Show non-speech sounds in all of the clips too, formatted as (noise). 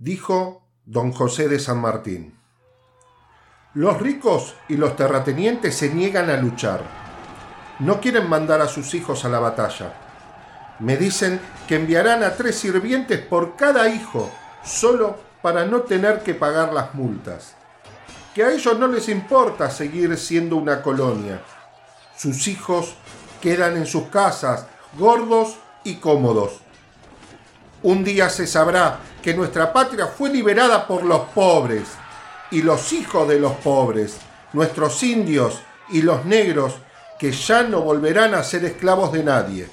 dijo don José de San Martín. Los ricos y los terratenientes se niegan a luchar. No quieren mandar a sus hijos a la batalla. Me dicen que enviarán a tres sirvientes por cada hijo, solo para no tener que pagar las multas. Que a ellos no les importa seguir siendo una colonia. Sus hijos quedan en sus casas, gordos y cómodos. Un día se sabrá que nuestra patria fue liberada por los pobres y los hijos de los pobres, nuestros indios y los negros, que ya no volverán a ser esclavos de nadie.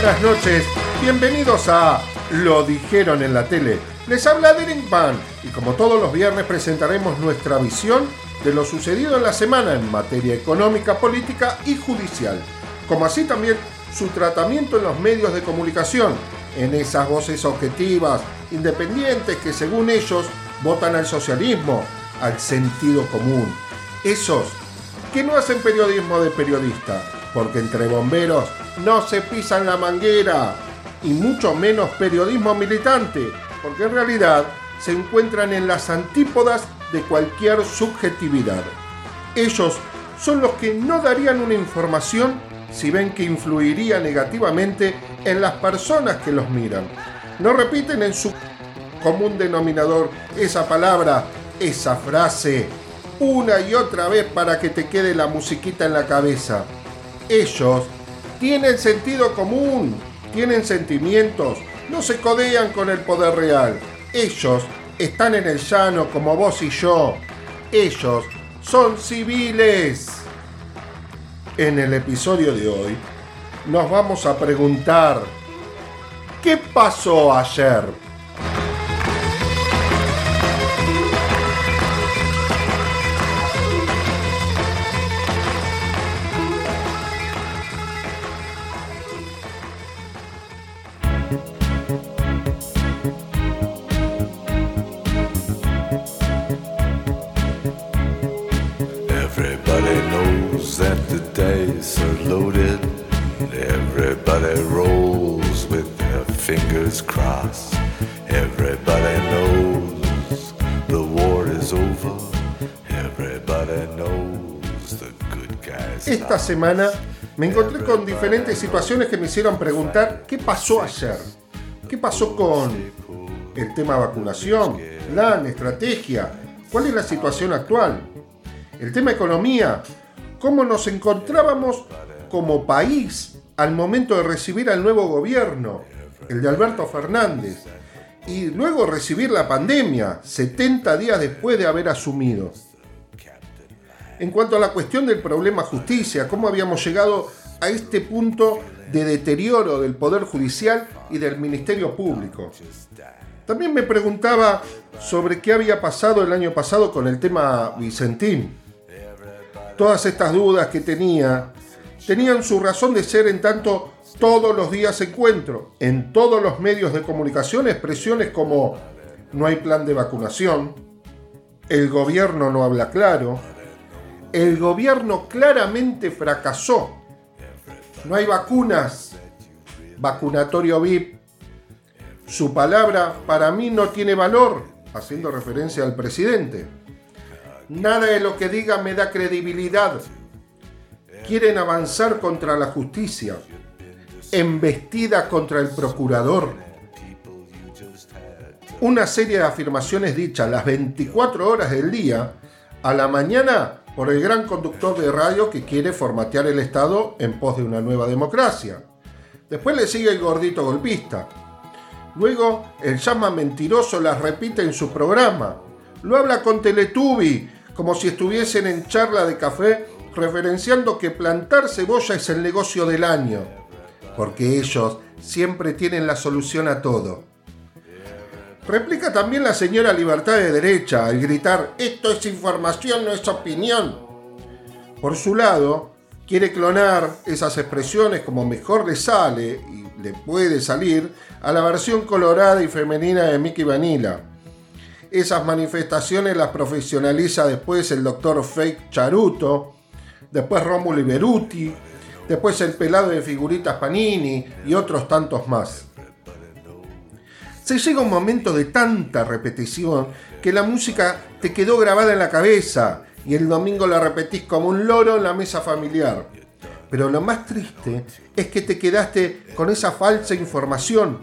Buenas noches, bienvenidos a Lo dijeron en la tele. Les habla Derek Van y como todos los viernes presentaremos nuestra visión de lo sucedido en la semana en materia económica, política y judicial, como así también su tratamiento en los medios de comunicación, en esas voces objetivas, independientes que según ellos votan al socialismo, al sentido común. Esos que no hacen periodismo de periodista, porque entre bomberos no se pisan la manguera, y mucho menos periodismo militante, porque en realidad se encuentran en las antípodas de cualquier subjetividad. Ellos son los que no darían una información si ven que influiría negativamente en las personas que los miran. No repiten en su común denominador esa palabra, esa frase, una y otra vez para que te quede la musiquita en la cabeza. Ellos tienen sentido común, tienen sentimientos, no se codean con el poder real. Ellos están en el llano como vos y yo. Ellos son civiles. En el episodio de hoy nos vamos a preguntar, ¿qué pasó ayer? Esta semana me encontré con diferentes situaciones que me hicieron preguntar qué pasó ayer. ¿Qué pasó con el tema vacunación, plan, estrategia? ¿Cuál es la situación actual? El tema economía, ¿cómo nos encontrábamos como país al momento de recibir al nuevo gobierno, el de Alberto Fernández, y luego recibir la pandemia, 70 días después de haber asumido? En cuanto a la cuestión del problema justicia, cómo habíamos llegado a este punto de deterioro del Poder Judicial y del Ministerio Público. También me preguntaba sobre qué había pasado el año pasado con el tema Vicentín. Todas estas dudas que tenía tenían su razón de ser en tanto todos los días encuentro en todos los medios de comunicación expresiones como no hay plan de vacunación, el gobierno no habla claro, el gobierno claramente fracasó, no hay vacunas, vacunatorio VIP, su palabra para mí no tiene valor, haciendo referencia al presidente. Nada de lo que diga me da credibilidad. Quieren avanzar contra la justicia, embestida contra el procurador. Una serie de afirmaciones dichas las 24 horas del día, a la mañana por el gran conductor de radio que quiere formatear el Estado en pos de una nueva democracia. Después le sigue el gordito golpista. Luego el llama mentiroso las repite en su programa. Lo habla con Teletubi, como si estuviesen en charla de café, referenciando que plantar cebolla es el negocio del año, porque ellos siempre tienen la solución a todo. Replica también la señora Libertad de Derecha al gritar, esto es información, no es opinión. Por su lado, quiere clonar esas expresiones como mejor le sale y le puede salir a la versión colorada y femenina de Mickey Vanilla. Esas manifestaciones las profesionaliza después el doctor Fake Charuto, después Rómulo Iberuti, después el pelado de figuritas Panini y otros tantos más. Se llega un momento de tanta repetición que la música te quedó grabada en la cabeza y el domingo la repetís como un loro en la mesa familiar. Pero lo más triste es que te quedaste con esa falsa información.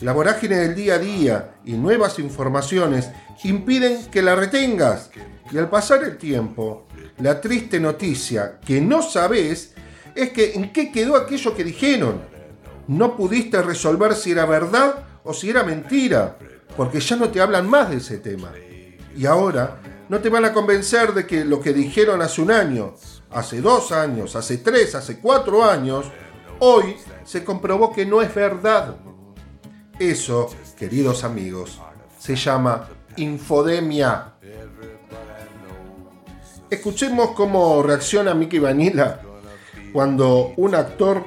La vorágine del día a día y nuevas informaciones impiden que la retengas. Y al pasar el tiempo, la triste noticia que no sabes es que en qué quedó aquello que dijeron. No pudiste resolver si era verdad o si era mentira, porque ya no te hablan más de ese tema. Y ahora no te van a convencer de que lo que dijeron hace un año, hace dos años, hace tres, hace cuatro años, hoy se comprobó que no es verdad. Eso, queridos amigos, se llama infodemia. Escuchemos cómo reacciona Mickey Vanilla cuando un actor,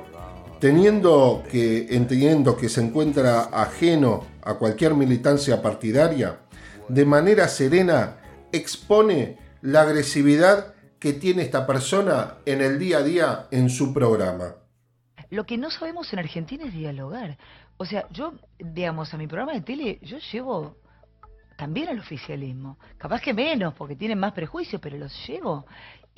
teniendo que, entendiendo que se encuentra ajeno a cualquier militancia partidaria, de manera serena expone la agresividad que tiene esta persona en el día a día en su programa. Lo que no sabemos en Argentina es dialogar. O sea, yo, digamos, a mi programa de tele, yo llevo también al oficialismo. Capaz que menos, porque tienen más prejuicios, pero los llevo.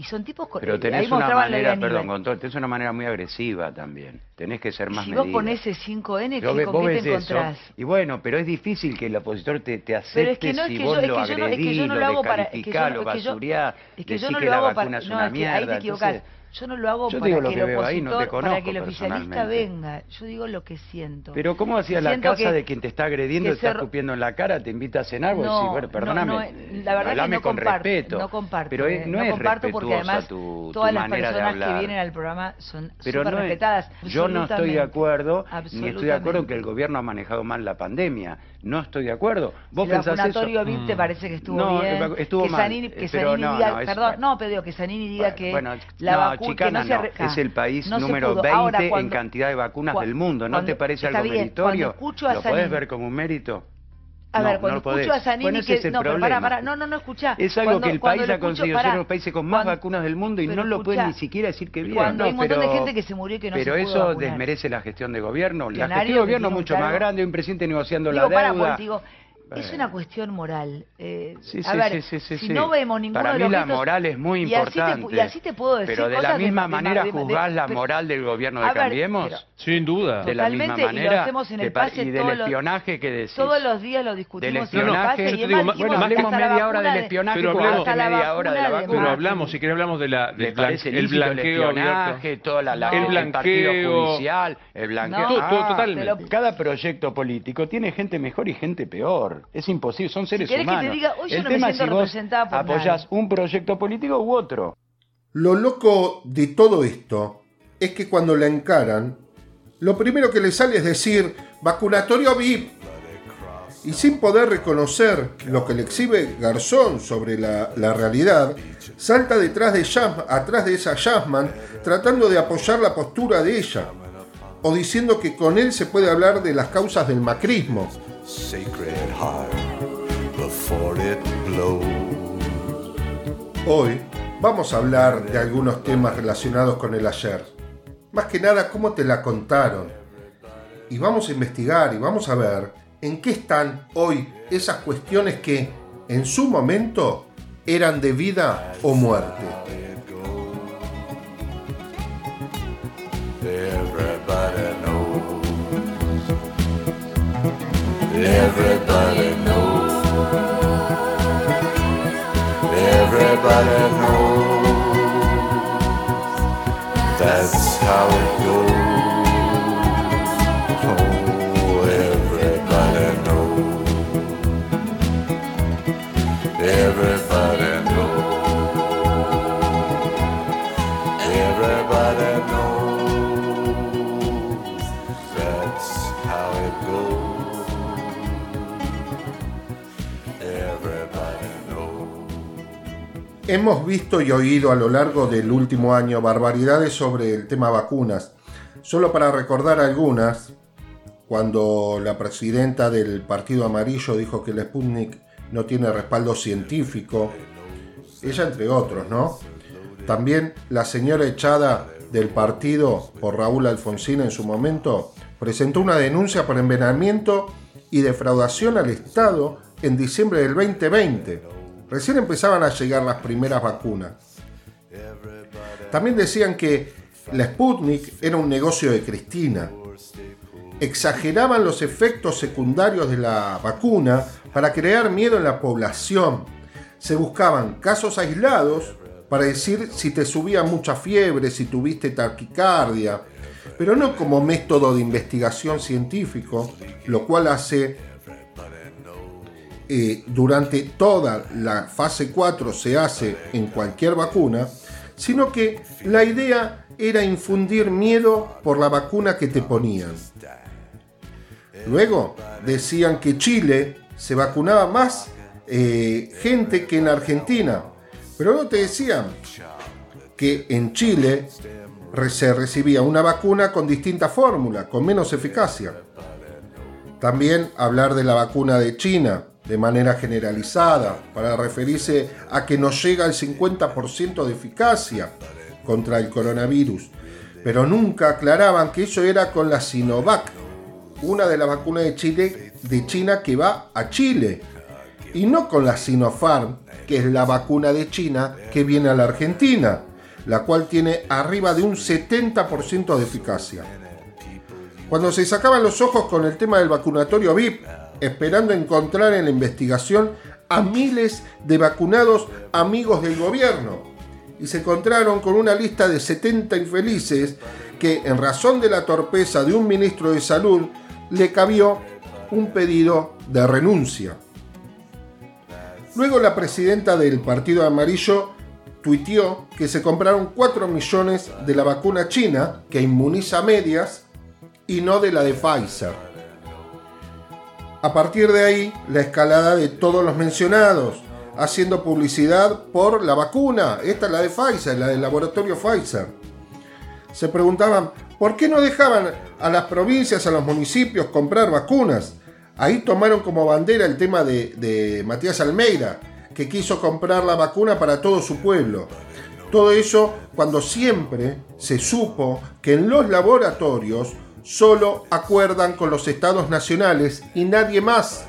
Y son tipos... Pero tenés una manera, perdón, con todo, tenés una manera muy agresiva también. Tenés que ser más Si vos ponés ese 5N, ¿con qué te encontrás? Y bueno, pero es difícil que el opositor te, te acepte es que no, es si que vos yo, lo es agredís, es que yo no lo, hago para, es que yo, lo basuriás, es que yo no lo hago para, no, es que ahí te equivocás. Yo no lo hago para, que, el opositor, para que el oficialista venga. Yo digo lo que siento. Pero ¿cómo hacía la casa de quien te está agrediendo, te está escupiendo en la cara, te invita a cenar? No, decís, bueno, perdóname, no, no, la verdad que no con comparto, respeto. No comparto, pero es, no, es comparto porque además tu, todas tu las personas que vienen al programa son súper respetadas. Yo no estoy de acuerdo, ni estoy de acuerdo en que el gobierno ha manejado mal la pandemia. No estoy de acuerdo. ¿Vos el pensás eso? VIP te mm. parece que estuvo bien. estuvo que mal. Sanini, que Sanini diga, perdón, no, pero que Sanini diga que la que no es el país número 20 en cantidad de vacunas del mundo. ¿No te parece algo meritorio? ¿Lo podés ver como un mérito? A ver, cuando escucho a Zanini que... no, pero para, para, no, no, no, escuchá. Es algo que el país ha conseguido ser los países con más vacunas del mundo y no lo puede ni siquiera decir que bien. Cuando no, hay un montón de gente que se murió y que no Pero se eso desmerece la gestión de gobierno. La gestión de gobierno es mucho más grande, un presidente negociando digo, la deuda. Para, es una cuestión moral. Eh, sí, a ver, sí, sí, si no vemos ninguno Para mí la moral es muy importante. Y así te, puedo decir Pero de la misma manera juzgás la moral del gobierno de Cambiemos. Sin duda. De la misma manera. Y, lo hacemos en el pase y del espionaje que decís. Todos los días lo discutimos del espionaje, en el pase. Digo, bueno, hablemos media hora del espionaje, pero hablemos, media hora de la vacuna. Pero hablamos, si querés hablamos de la, del el blanqueo espionaje, toda la, el blanqueo judicial, el blanqueo. Totalmente. Cada proyecto político tiene gente mejor y gente peor. Es imposible, son seres humanos. Que te diga, hoy el yo no tema me siento es si vos por apoyás un proyecto político u otro. Lo loco de todo esto es que cuando la encaran, lo primero que le sale es decir vacunatorio VIP. Y sin poder reconocer lo que le exhibe Garzón sobre la, la realidad, salta detrás de atrás de esa Jasmine tratando de apoyar la postura de ella, o diciendo que con él se puede hablar de las causas del macrismo. Hoy vamos a hablar de algunos temas relacionados con el ayer. Más que nada, cómo te la contaron. Y vamos a investigar y vamos a ver en qué están hoy esas cuestiones que en su momento eran de vida o muerte. Everybody knows. Everybody knows. That's how it goes. Hemos visto y oído a lo largo del último año barbaridades sobre el tema vacunas. Solo para recordar algunas, cuando la presidenta del Partido Amarillo dijo que el Sputnik no tiene respaldo científico, ella entre otros, ¿no? También la señora echada del partido por Raúl Alfonsín en su momento presentó una denuncia por envenenamiento y defraudación al Estado en diciembre del 2020. Recién empezaban a llegar las primeras vacunas. También decían que la Sputnik era un negocio de Cristina. Exageraban los efectos secundarios de la vacuna para crear miedo en la población. Se buscaban casos aislados para decir si te subía mucha fiebre, si tuviste taquicardia, pero no como método de investigación científico, lo cual hace eh, durante toda la fase 4 se hace en cualquier vacuna, sino que la idea era infundir miedo por la vacuna que te ponían. Luego decían que Chile se vacunaba más eh, gente que en Argentina, pero no te decían que en Chile se recibía una vacuna con distinta fórmula, con menos eficacia. También hablar de la vacuna de China de manera generalizada para referirse a que no llega al 50% de eficacia contra el coronavirus, pero nunca aclaraban que eso era con la Sinovac, una de las vacunas de Chile de China que va a Chile, y no con la Sinopharm, que es la vacuna de China que viene a la Argentina, la cual tiene arriba de un 70% de eficacia. Cuando se sacaban los ojos con el tema del vacunatorio VIP, esperando encontrar en la investigación a miles de vacunados amigos del gobierno, y se encontraron con una lista de 70 infelices que, en razón de la torpeza de un ministro de salud, le cabió un pedido de renuncia. Luego la presidenta del Partido Amarillo tuiteó que se compraron 4 millones de la vacuna china que inmuniza medias y no de la de Pfizer. A partir de ahí, la escalada de todos los mencionados, haciendo publicidad por la vacuna. Esta es la de Pfizer, la del laboratorio Pfizer. Se preguntaban, ¿por qué no dejaban a las provincias, a los municipios comprar vacunas? Ahí tomaron como bandera el tema de, de Matías Almeida, que quiso comprar la vacuna para todo su pueblo. Todo eso cuando siempre se supo que en los laboratorios solo acuerdan con los estados nacionales y nadie más.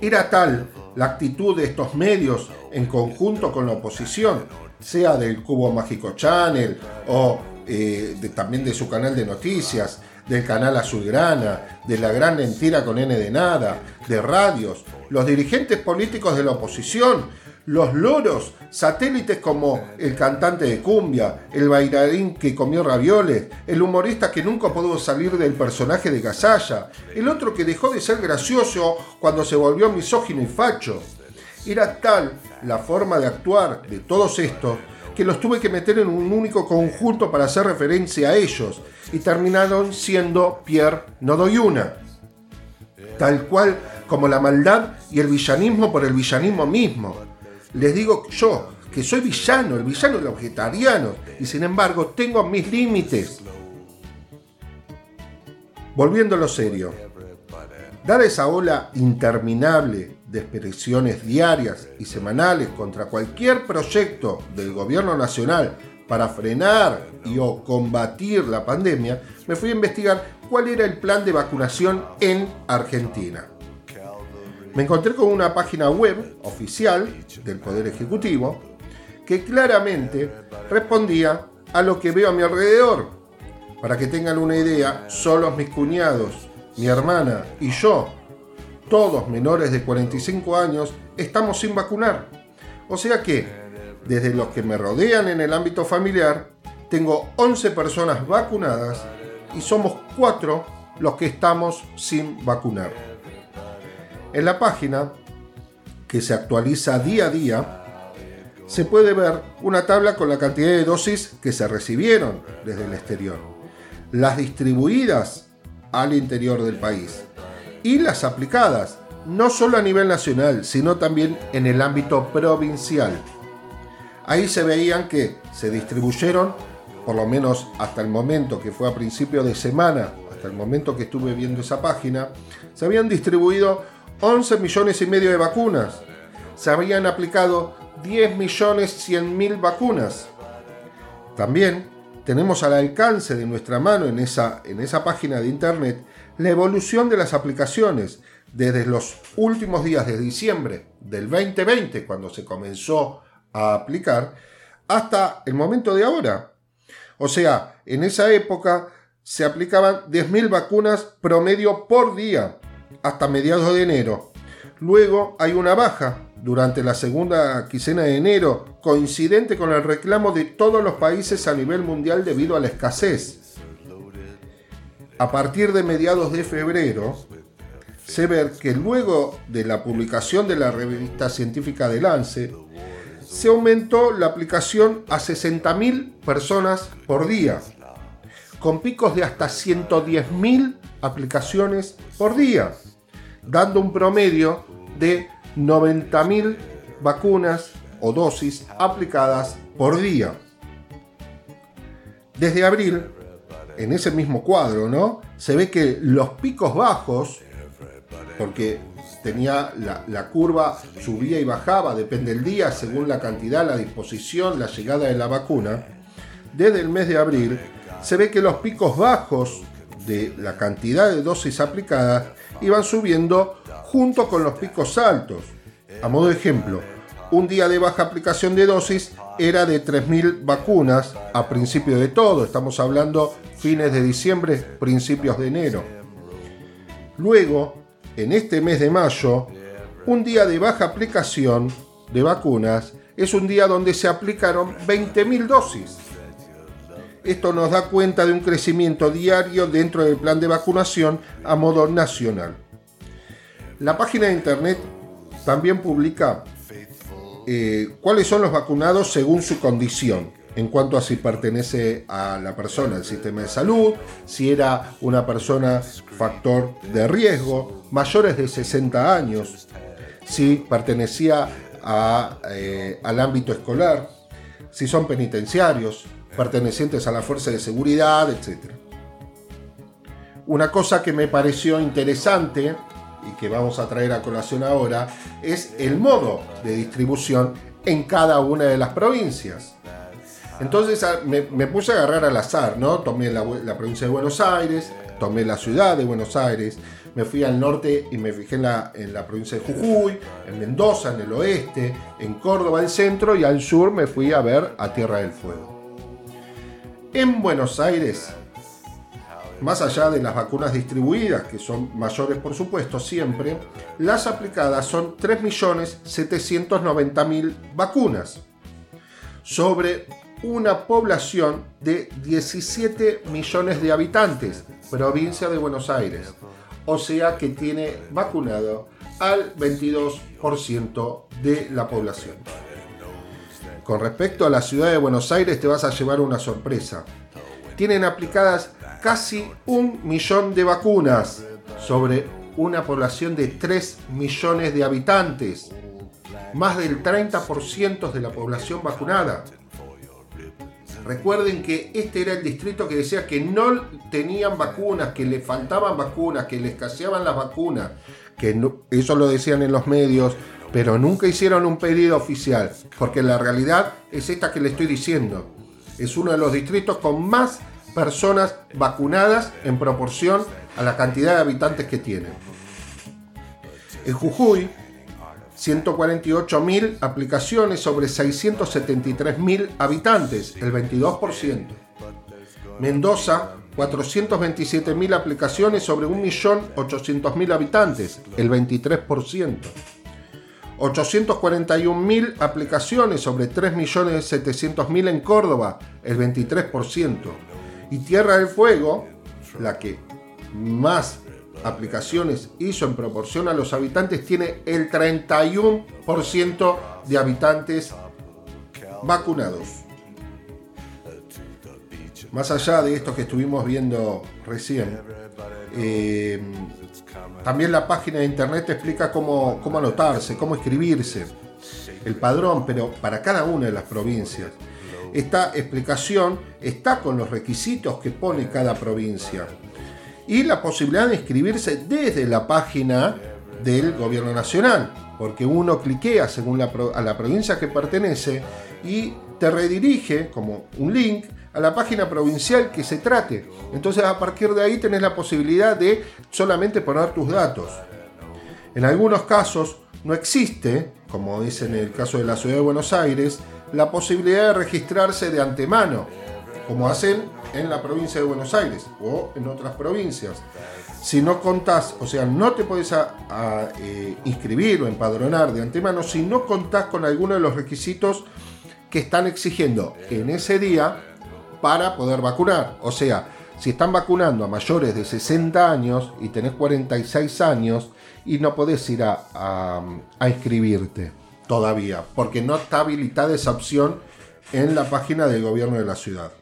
Era tal la actitud de estos medios en conjunto con la oposición, sea del Cubo Mágico Channel o eh, también de su canal de noticias, del canal Azulgrana, de la gran mentira con N de nada, de radios, los dirigentes políticos de la oposición, los loros, satélites como el cantante de cumbia, el bailarín que comió ravioles, el humorista que nunca pudo salir del personaje de Gasalla, el otro que dejó de ser gracioso cuando se volvió misógino y facho. Era tal la forma de actuar de todos estos que los tuve que meter en un único conjunto para hacer referencia a ellos y terminaron siendo Pierre No Doy Una. Tal cual como la maldad y el villanismo por el villanismo mismo. Les digo yo que soy villano, el villano de los vegetarianos, y sin embargo tengo mis límites. Volviendo a lo serio, dar esa ola interminable de expresiones diarias y semanales contra cualquier proyecto del gobierno nacional para frenar y o combatir la pandemia, me fui a investigar cuál era el plan de vacunación en Argentina me encontré con una página web oficial del Poder Ejecutivo que claramente respondía a lo que veo a mi alrededor. Para que tengan una idea, solo mis cuñados, mi hermana y yo, todos menores de 45 años, estamos sin vacunar. O sea que, desde los que me rodean en el ámbito familiar, tengo 11 personas vacunadas y somos 4 los que estamos sin vacunar. En la página, que se actualiza día a día, se puede ver una tabla con la cantidad de dosis que se recibieron desde el exterior, las distribuidas al interior del país y las aplicadas, no solo a nivel nacional, sino también en el ámbito provincial. Ahí se veían que se distribuyeron, por lo menos hasta el momento que fue a principio de semana, hasta el momento que estuve viendo esa página, se habían distribuido 11 millones y medio de vacunas. Se habían aplicado 10 millones 100 mil vacunas. También tenemos al alcance de nuestra mano en esa, en esa página de internet la evolución de las aplicaciones desde los últimos días de diciembre del 2020, cuando se comenzó a aplicar, hasta el momento de ahora. O sea, en esa época se aplicaban 10.000 vacunas promedio por día hasta mediados de enero. Luego hay una baja durante la segunda quincena de enero, coincidente con el reclamo de todos los países a nivel mundial debido a la escasez. A partir de mediados de febrero, se ve que luego de la publicación de la revista científica de Lance, se aumentó la aplicación a 60.000 personas por día, con picos de hasta 110.000 aplicaciones por día, dando un promedio de 90.000 vacunas o dosis aplicadas por día. Desde abril, en ese mismo cuadro, ¿no? Se ve que los picos bajos, porque tenía la, la, curva subía y bajaba, depende del día, según la cantidad, la disposición, la llegada de la vacuna, desde el mes de abril se ve que los picos bajos de la cantidad de dosis aplicadas iban subiendo junto con los picos altos. A modo de ejemplo, un día de baja aplicación de dosis era de 3.000 vacunas a principio de todo, estamos hablando fines de diciembre, principios de enero. Luego, en este mes de mayo, un día de baja aplicación de vacunas es un día donde se aplicaron 20.000 dosis. Esto nos da cuenta de un crecimiento diario dentro del plan de vacunación a modo nacional. La página de internet también publica eh, cuáles son los vacunados según su condición, en cuanto a si pertenece a la persona al sistema de salud, si era una persona factor de riesgo, mayores de 60 años, si pertenecía eh, al ámbito escolar, si son penitenciarios, pertenecientes a la fuerza de seguridad, etc. Una cosa que me pareció interesante y que vamos a traer a colación ahora es el modo de distribución en cada una de las provincias. Entonces me, puse a agarrar al azar, ¿no? Tomé la, provincia de Buenos Aires, tomé la ciudad de Buenos Aires, me fui al norte y me fijé en la, en provincia de Jujuy, en Mendoza, en el oeste, en Córdoba, el centro, y al sur me fui a ver a Tierra del Fuego. En Buenos Aires más allá de las vacunas distribuidas, que son mayores por supuesto siempre, las aplicadas son 3.790.000 vacunas sobre una población de 17 millones de habitantes, provincia de Buenos Aires. O sea que tiene vacunado al 22% de la población. Con respecto a la ciudad de Buenos Aires te vas a llevar una sorpresa. Tienen aplicadas casi un millón de vacunas sobre una población de 3 millones de habitantes, más del 30% de la población vacunada. Recuerden que este era el distrito que decía que no tenían vacunas, que le faltaban vacunas, que le escaseaban las vacunas, que eso lo decían en los medios, pero nunca hicieron un pedido oficial, porque la realidad es esta que le estoy diciendo. Es uno de los distritos con más personas vacunadas en proporción a la cantidad de habitantes que tienen. En Jujuy, 148.000 aplicaciones sobre 673.000 habitantes, el 22%. Mendoza, 427.000 aplicaciones sobre 1.800.000 habitantes, el 23%. 841.000 aplicaciones sobre 3.700.000 en Córdoba, el 23%. Y Tierra del Fuego, la que más aplicaciones hizo en proporción a los habitantes, tiene el 31% de habitantes vacunados. Más allá de esto que estuvimos viendo recién, eh, También la página de internet te explica cómo, cómo anotarse, cómo escribirse. El padrón, pero para cada una de las provincias. Esta explicación está con los requisitos que pone cada provincia. Y la posibilidad de inscribirse desde la página del gobierno nacional, porque uno cliquea según la, a la provincia que pertenece y te redirige como un link a la página provincial que se trate. Entonces a partir de ahí tenés la posibilidad de solamente poner tus datos. En algunos casos no existe, como dice en el caso de la ciudad de Buenos Aires, la posibilidad de registrarse de antemano, como hacen en la provincia de Buenos Aires o en otras provincias. Si no contás, o sea, no te podés eh, inscribir o empadronar de antemano si no contás con alguno de los requisitos que están exigiendo en ese día para poder vacunar. O sea, si están vacunando a mayores de 60 años y tenés 46 años y no podés ir a, inscribirte todavía, porque no está habilitada esa opción en la página del gobierno de la ciudad.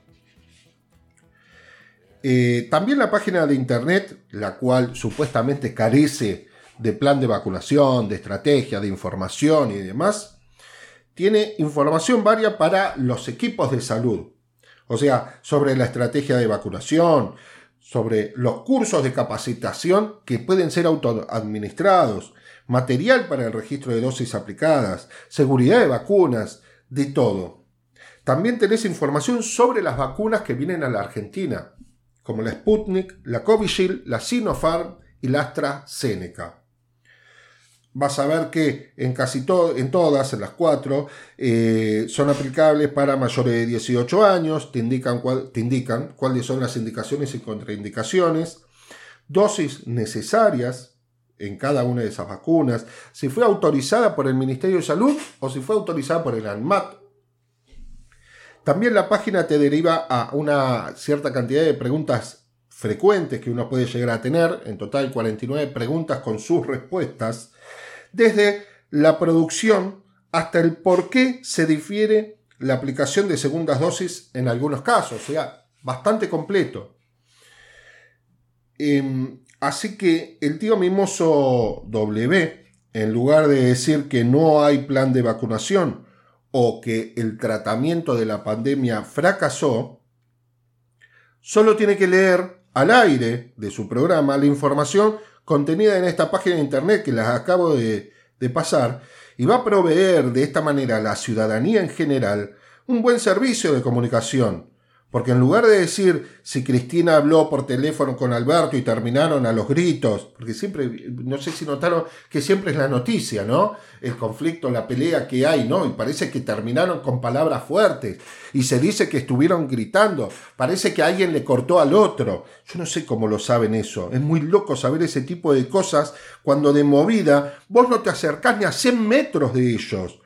Eh, también la página de internet, la cual supuestamente carece de plan de vacunación, de estrategia, de información y demás, tiene información varia para los equipos de salud. O sea, sobre la estrategia de vacunación, sobre los cursos de capacitación que pueden ser autoadministrados, material para el registro de dosis aplicadas, seguridad de vacunas, de todo. También tenés información sobre las vacunas que vienen a la Argentina, como la Sputnik, la Covishield, la Sinopharm y la AstraZeneca vas a ver que en casi todo, en todas, en las cuatro, eh, son aplicables para mayores de 18 años, te indican, te indican cuáles son las indicaciones y contraindicaciones, dosis necesarias en cada una de esas vacunas, si fue autorizada por el Ministerio de Salud o si fue autorizada por el ANMAT. También la página te deriva a una cierta cantidad de preguntas frecuentes que uno puede llegar a tener, en total 49 preguntas con sus respuestas, desde la producción hasta el por qué se difiere la aplicación de segundas dosis en algunos casos, o sea, bastante completo. Em, así que el tío Mimoso W, en lugar de decir que no hay plan de vacunación o que el tratamiento de la pandemia fracasó, solo tiene que leer al aire de su programa la información contenida en esta página de internet que las acabo de, de pasar y va a proveer de esta manera a la ciudadanía en general un buen servicio de comunicación, porque en lugar de decir si Cristina habló por teléfono con Alberto y terminaron a los gritos, porque siempre, no sé si notaron que siempre es la noticia, ¿no? El conflicto, la pelea que hay, ¿no? Y parece que terminaron con palabras fuertes y se dice que estuvieron gritando, parece que alguien le cortó al otro. Yo no sé cómo lo saben eso, es muy loco saber ese tipo de cosas cuando de movida vos no te acercás ni a 100 metros de ellos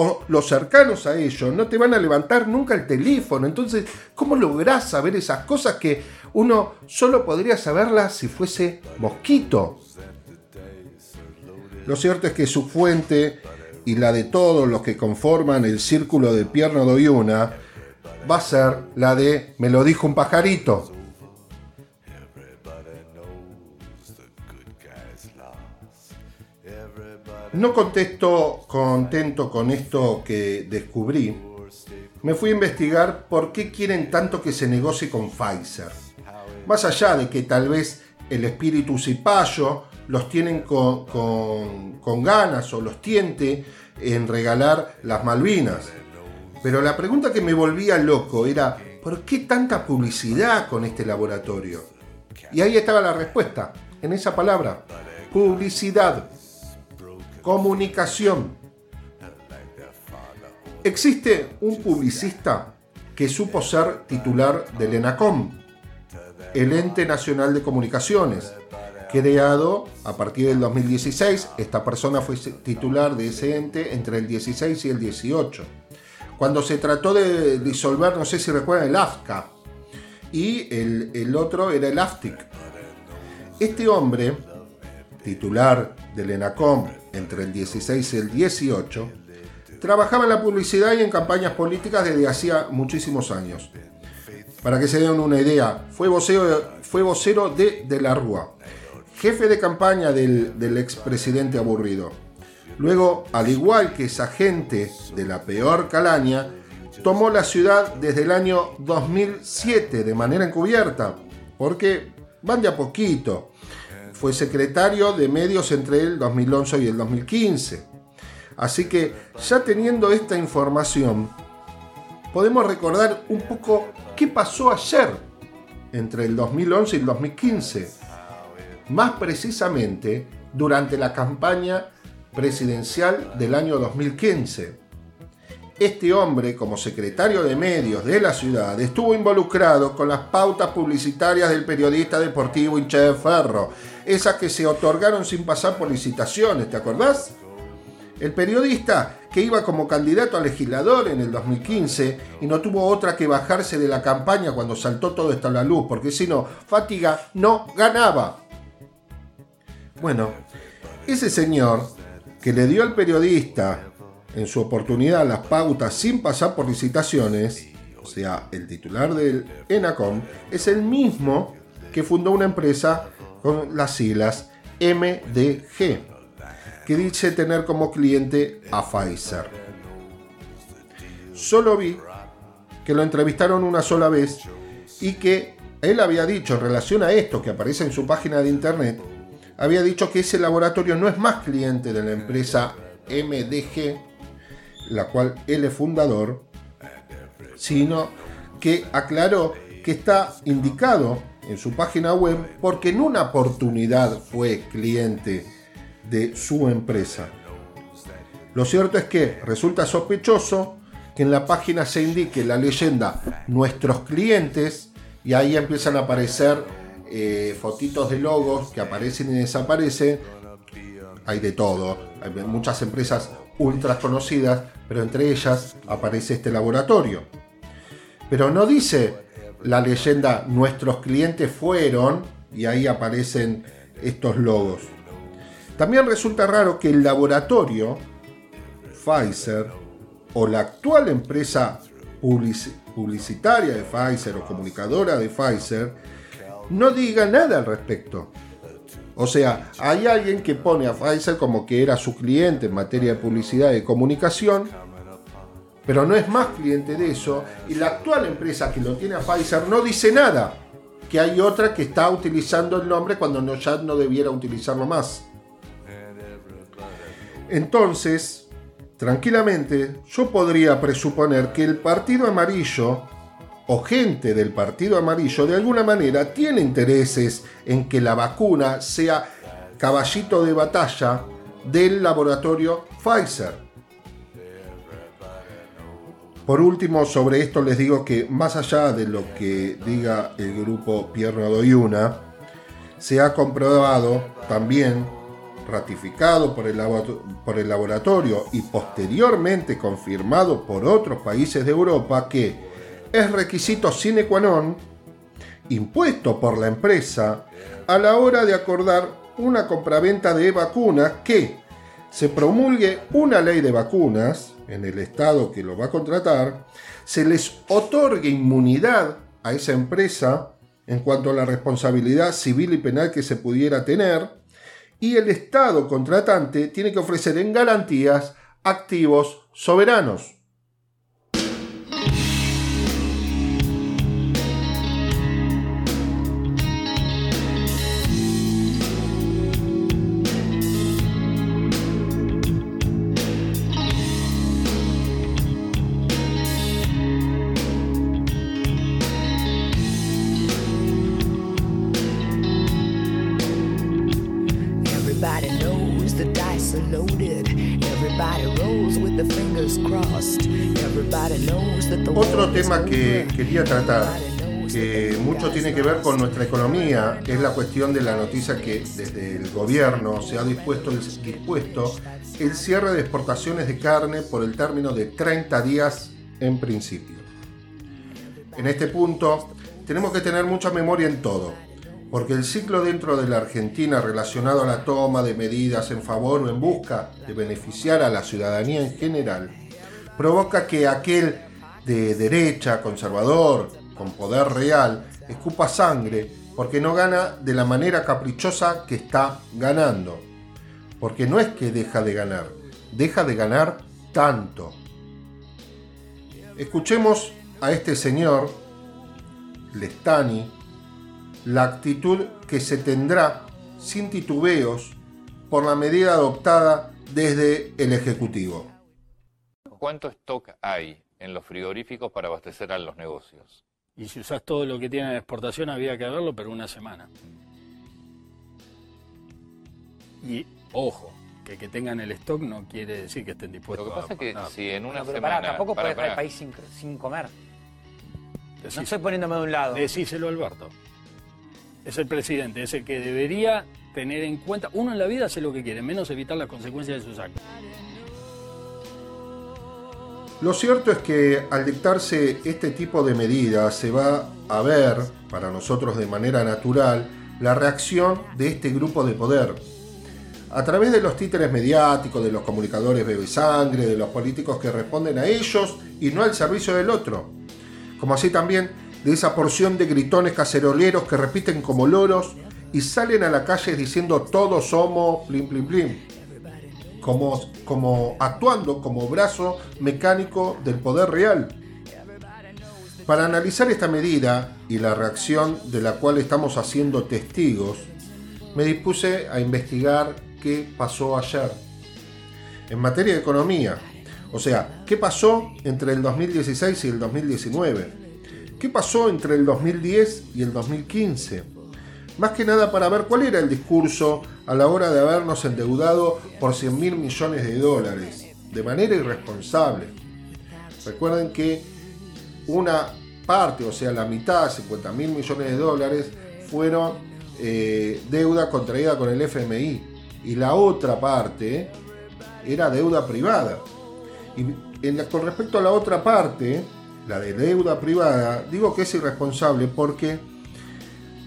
o los cercanos a ellos no te van a levantar nunca el teléfono. Entonces, ¿cómo lográs saber esas cosas que uno solo podría saberlas si fuese mosquito? Lo cierto es que su fuente y la de todos los que conforman el círculo de Pierno Doyuna va a ser la de Me lo dijo un pajarito. No contesto contento con esto que descubrí. Me fui a investigar por qué quieren tanto que se negocie con Pfizer. Más allá de que tal vez el espíritu cipayo los tienen con, con ganas o los tiente en regalar las Malvinas. Pero la pregunta que me volvía loco era, ¿por qué tanta publicidad con este laboratorio? Y ahí estaba la respuesta, en esa palabra, publicidad comunicación. Existe un publicista que supo ser titular del ENACOM, el Ente Nacional de Comunicaciones, creado a partir del 2016. Esta persona fue titular de ese ente entre el 16 y el 18. Cuando se trató de disolver, no sé si recuerdan, el AFCA, y el, el otro era el AFTIC. Este hombre, titular del ENACOM entre el 16 y el 18, trabajaba en la publicidad y en campañas políticas desde hacía muchísimos años. Para que se den una idea, fue vocero, fue vocero de De la Rúa, jefe de campaña del, del expresidente aburrido. Luego, al igual que esa gente de la peor calaña, tomó la ciudad desde el año 2007 de manera encubierta, porque van de a poquito. Fue secretario de medios entre el 2011 y el 2015. Así que ya teniendo esta información, podemos recordar un poco qué pasó ayer entre el 2011 y el 2015. Más precisamente durante la campaña presidencial del año 2015. Este hombre, como secretario de medios de la ciudad, estuvo involucrado con las pautas publicitarias del periodista deportivo Hinche de Ferro, esas que se otorgaron sin pasar por licitaciones, ¿te acordás? El periodista que iba como candidato a legislador en el 2015 y no tuvo otra que bajarse de la campaña cuando saltó todo esto a la luz, porque si no, Fatiga no ganaba. Bueno, ese señor que le dio al periodista en su oportunidad las pautas sin pasar por licitaciones, o sea, el titular del ENACOM, es el mismo que fundó una empresa con las siglas MDG, que dice tener como cliente a Pfizer. Solo vi que lo entrevistaron una sola vez y que él había dicho en relación a esto que aparece en su página de internet, había dicho que ese laboratorio no es más cliente de la empresa MDG, la cual él es fundador, sino que aclaró que está indicado en su página web porque en una oportunidad fue cliente de su empresa. Lo cierto es que resulta sospechoso que en la página se indique la leyenda nuestros clientes y ahí empiezan a aparecer eh, fotitos de logos que aparecen y desaparecen. Hay de todo. Hay muchas empresas ultra conocidas, pero entre ellas aparece este laboratorio. Pero no dice la leyenda nuestros clientes fueron y ahí aparecen estos logos. También resulta raro que el laboratorio Pfizer o la actual empresa publicitaria de Pfizer o comunicadora de Pfizer no diga nada al respecto. O sea, hay alguien que pone a Pfizer como que era su cliente en materia de publicidad y comunicación, pero no es más cliente de eso, y la actual empresa que lo tiene a Pfizer no dice nada, que hay otra que está utilizando el nombre cuando no, ya no debiera utilizarlo más. Entonces, tranquilamente, yo podría presuponer que el Partido Amarillo o gente del Partido Amarillo de alguna manera tiene intereses en que la vacuna sea caballito de batalla del laboratorio Pfizer. Por último, sobre esto les digo que más allá de lo que diga el grupo Pierno Doyuna, se ha comprobado también ratificado por el, por el laboratorio y posteriormente confirmado por otros países de Europa que es requisito sine qua non impuesto por la empresa a la hora de acordar una compraventa de vacunas que se promulgue una ley de vacunas en el estado que lo va a contratar, se les otorgue inmunidad a esa empresa en cuanto a la responsabilidad civil y penal que se pudiera tener, y el Estado contratante tiene que ofrecer en garantías activos soberanos. Que quería tratar, que mucho tiene que ver con nuestra economía, es la cuestión de la noticia que desde el gobierno se ha dispuesto, dispuesto el cierre de exportaciones de carne por el término de 30 días en principio. En este punto tenemos que tener mucha memoria en todo, porque el ciclo dentro de la Argentina relacionado a la toma de medidas en favor o en busca de beneficiar a la ciudadanía en general provoca que aquel de derecha, conservador, con poder real, escupa sangre porque no gana de la manera caprichosa que está ganando. Porque no es que deja de ganar, deja de ganar tanto. Escuchemos a este señor, Lestani, la actitud que se tendrá sin titubeos por la medida adoptada desde el Ejecutivo. ¿Cuánto stock hay en los frigoríficos para abastecer a los negocios? Y si usas todo lo que tiene en exportación, había que verlo, pero una semana. Y ojo, que que tengan el stock no quiere decir que estén dispuestos Lo que pasa es que si en una pero semana... pará, tampoco puedes dejar el país sin, sin comer. Decís- No estoy poniéndome de un lado. Decíselo Alberto. Es el presidente, es el que debería tener en cuenta. Uno en la vida hace lo que quiere, menos evitar las consecuencias de sus actos. Lo cierto es que al dictarse este tipo de medidas se va a ver, para nosotros de manera natural, la reacción de este grupo de poder. A través de los títeres mediáticos, de los comunicadores bebe sangre, de los políticos que responden a ellos y no al servicio del otro. Como así también de esa porción de gritones caceroleros que repiten como loros y salen a la calle diciendo todos somos plim plim plim como, como actuando como brazo mecánico del poder real. Para analizar esta medida y la reacción de la cual estamos haciendo testigos, me dispuse a investigar qué pasó ayer. En materia de economía, o sea, qué pasó entre el 2016 y el 2019, qué pasó entre el 2010 y el 2015 más que nada para ver cuál era el discurso a la hora de habernos endeudado por 100 mil millones de dólares, de manera irresponsable. Recuerden que una parte, o sea, la mitad, 50 mil millones de dólares, fueron eh, deuda contraída con el FMI y la otra parte era deuda privada. Y en con respecto a la otra parte, la de deuda privada, digo que es irresponsable porque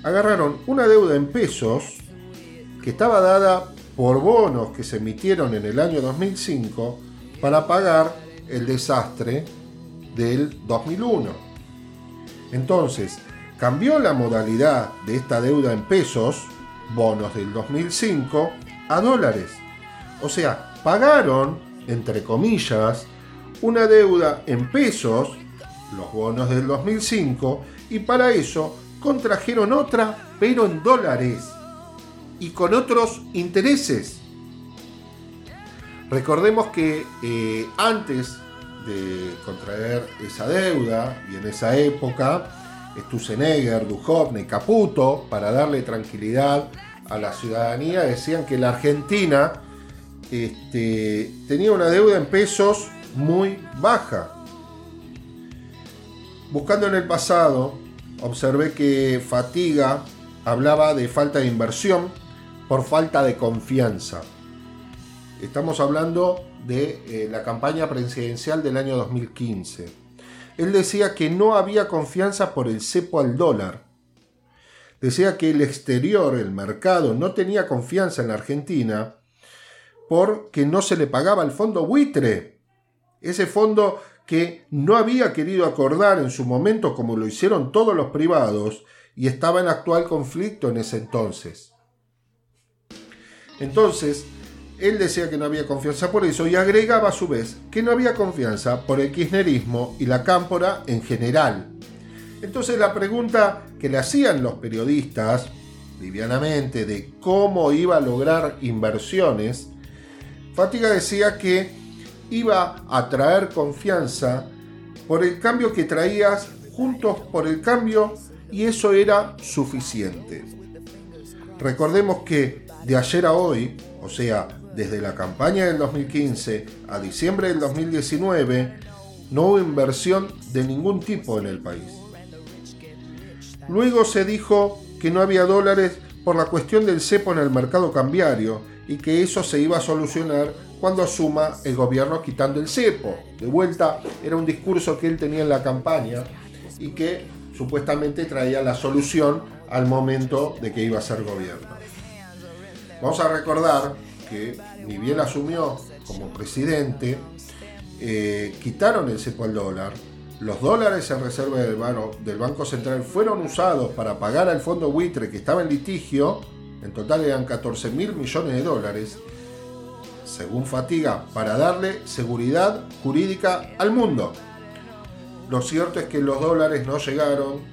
agarraron una deuda en pesos que estaba dada por bonos que se emitieron en el año 2005 para pagar el desastre del 2001. Entonces, cambió la modalidad de esta deuda en pesos, bonos del 2005, a dólares. O sea, pagaron, entre comillas, una deuda en pesos, los bonos del 2005, y para eso contrajeron otra, pero en dólares y con otros intereses. Recordemos que eh, antes de contraer esa deuda, y en esa época, Stussenegger, Duhovne, Caputo, para darle tranquilidad a la ciudadanía, decían que la Argentina este, tenía una deuda en pesos muy baja. Buscando en el pasado, observé que Fatiga hablaba de falta de inversión por falta de confianza. Estamos hablando de eh, la campaña presidencial del año 2015. Él decía que no había confianza por el cepo al dólar. Decía que el exterior, el mercado, no tenía confianza en la Argentina porque no se le pagaba el fondo buitre. Ese fondo que no había querido acordar en su momento como lo hicieron todos los privados y estaba en actual conflicto en ese entonces. Entonces, él decía que no había confianza por eso y agregaba a su vez que no había confianza por el kirchnerismo y la cámpora en general. Entonces la pregunta que le hacían los periodistas, livianamente, de cómo iba a lograr inversiones, Fatiga decía que iba a traer confianza por el cambio que traías juntos por el cambio y eso era suficiente. Recordemos que de ayer a hoy, o sea, desde la campaña del 2015 a diciembre del 2019, no hubo inversión de ningún tipo en el país. Luego se dijo que no había dólares por la cuestión del cepo en el mercado cambiario y que eso se iba a solucionar cuando asuma el gobierno quitando el cepo. De vuelta, era un discurso que él tenía en la campaña y que supuestamente traía la solución al momento de que iba a ser gobierno. Vamos a recordar que ni bien asumió como presidente, eh, quitaron el cepo al dólar, los dólares en reserva del, del Banco Central fueron usados para pagar al fondo buitre que estaba en litigio, en total eran 14 mil millones de dólares, según Fatiga, para darle seguridad jurídica al mundo. Lo cierto es que los dólares no llegaron.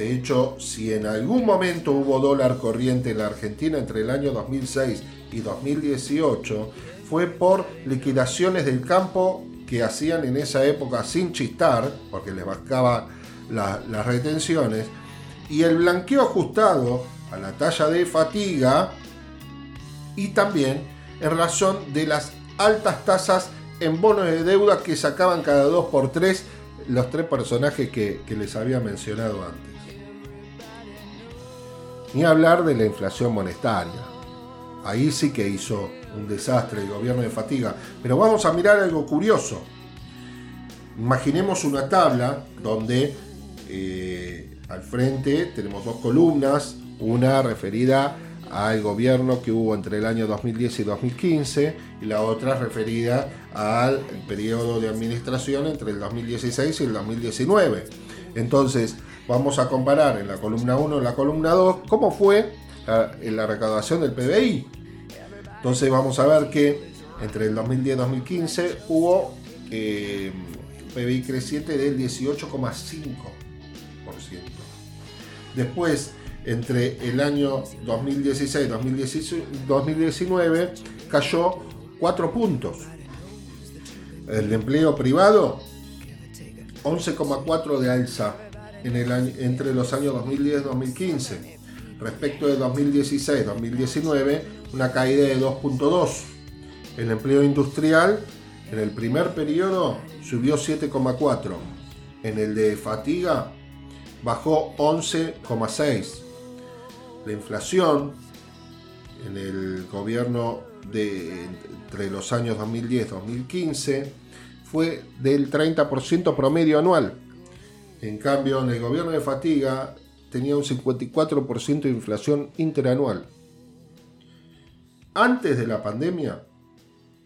De hecho, si en algún momento hubo dólar corriente en la Argentina entre el año 2006 y 2018, fue por liquidaciones del campo que hacían en esa época sin chistar, porque les bajaba las retenciones, y el blanqueo ajustado a la talla de fatiga y también en razón de las altas tasas en bonos de deuda que sacaban cada dos por tres los tres personajes que les había mencionado antes. Ni hablar de la inflación monetaria. Ahí sí que hizo un desastre el gobierno de fatiga. Pero vamos a mirar algo curioso. Imaginemos una tabla donde eh, al frente tenemos dos columnas, una referida al gobierno que hubo entre el año 2010 y 2015 y la otra referida al periodo de administración entre el 2016 y el 2019. Entonces, vamos a comparar en la columna 1 y la columna 2 cómo fue la, la recaudación del PBI. Entonces, vamos a ver que entre el 2010 y 2015 hubo eh, PBI creciente del 18,5%. Después, entre el año 2016 y 2019 cayó 4 puntos. El empleo privado, 11,4 de alza entre los años 2010 y 2015. Respecto de 2016-2019, una caída de 2.2. El empleo industrial en el primer periodo subió 7,4. En el de fatiga bajó 11,6 la inflación en el gobierno de entre los años 2010-2015 fue del 30% promedio anual. En cambio, en el gobierno de Fatiga tenía un 54% de inflación interanual. Antes de la pandemia,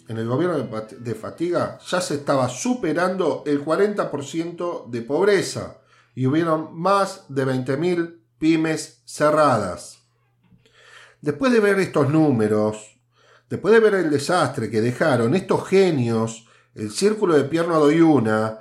en el gobierno de Fatiga ya se estaba superando el 40% de pobreza y hubieron más de 20.000 pymes cerradas. Después de ver estos números, después de ver el desastre que dejaron estos genios, el círculo de Pierno Doyuna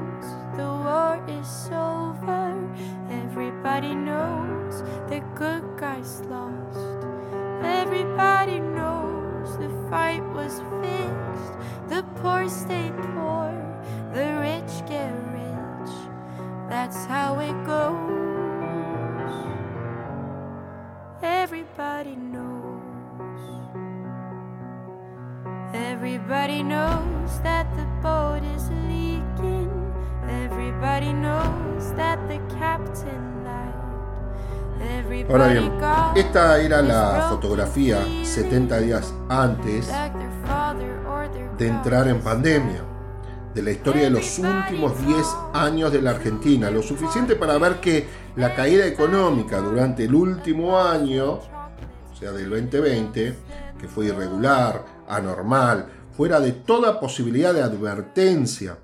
the war is over. Everybody knows the good guys lost. Everybody knows the fight was fixed. The poor stay poor, the rich get rich. That's how it goes. Everybody knows. Everybody knows that the boat. Ahora bien, esta era la fotografía 70 días antes de entrar en pandemia, de la historia de los últimos 10 años de la Argentina, lo suficiente para ver que la caída económica durante el último año, o sea, del 2020, que fue irregular, anormal, fuera de toda posibilidad de advertencia,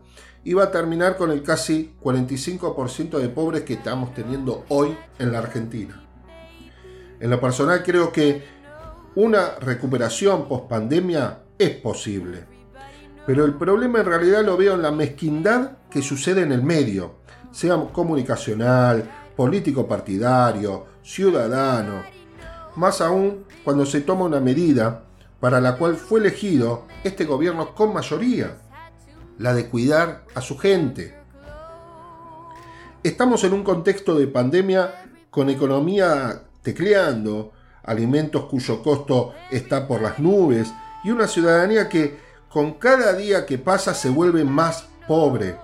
iba a terminar con el casi 45% de pobres que estamos teniendo hoy en la Argentina. En lo personal creo que una recuperación post pandemia es posible. Pero el problema en realidad lo veo en la mezquindad que sucede en el medio, sea comunicacional, político partidario, ciudadano. Más aún cuando se toma una medida para la cual fue elegido este gobierno con mayoría la de cuidar a su gente. Estamos en un contexto de pandemia con economía tecleando, alimentos cuyo costo está por las nubes y una ciudadanía que con cada día que pasa se vuelve más pobre.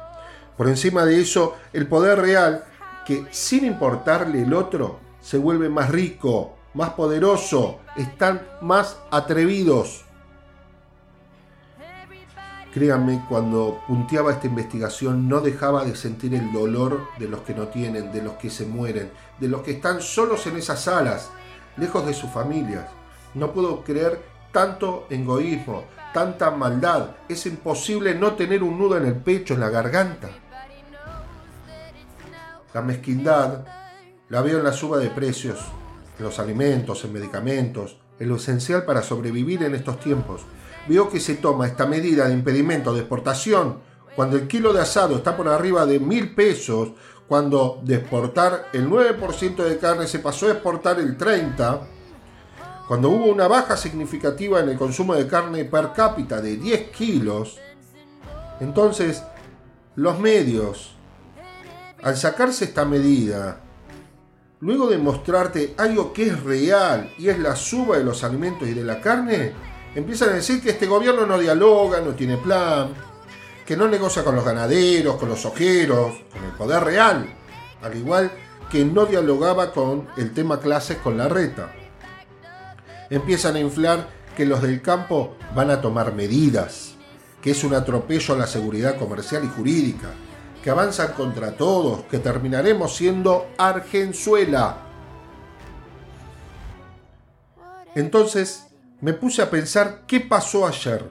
Por encima de eso, el poder real que sin importarle el otro, se vuelve más rico, más poderoso, están más atrevidos. Créanme, cuando punteaba esta investigación no dejaba de sentir el dolor de los que no tienen, de los que se mueren, de los que están solos en esas salas, lejos de sus familias. No puedo creer tanto egoísmo, tanta maldad. Es imposible no tener un nudo en el pecho, en la garganta. La mezquindad la veo en la suba de precios, en los alimentos, en medicamentos, en lo esencial para sobrevivir en estos tiempos. Veo que se toma esta medida de impedimento de exportación cuando el kilo de asado está por arriba de mil pesos, cuando de exportar el 9% de carne se pasó a exportar el 30%, cuando hubo una baja significativa en el consumo de carne per cápita de 10 kilos, entonces los medios al sacarse esta medida, luego de mostrarte algo que es real y es la suba de los alimentos y de la carne, empiezan a decir que este gobierno no dialoga, no tiene plan, que no negocia con los ganaderos, con los ojeros, con el poder real, al igual que no dialogaba con el tema clases con la reta. Empiezan a inflar que los del campo van a tomar medidas, que es un atropello a la seguridad comercial y jurídica, que avanzan contra todos, que terminaremos siendo Argenzuela. Entonces me puse a pensar qué pasó ayer.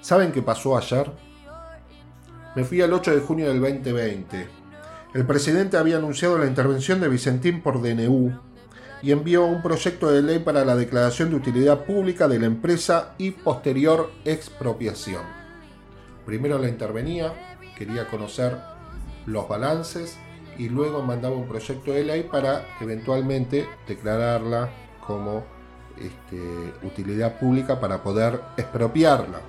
¿Saben qué pasó ayer? Me fui al 8 de junio del 2020. El presidente había anunciado la intervención de Vicentín por DNU y envió un proyecto de ley para la declaración de utilidad pública de la empresa y posterior expropiación. Primero la intervenía, quería conocer los balances y luego mandaba un proyecto de ley para eventualmente declararla como este, utilidad pública para poder expropiarla.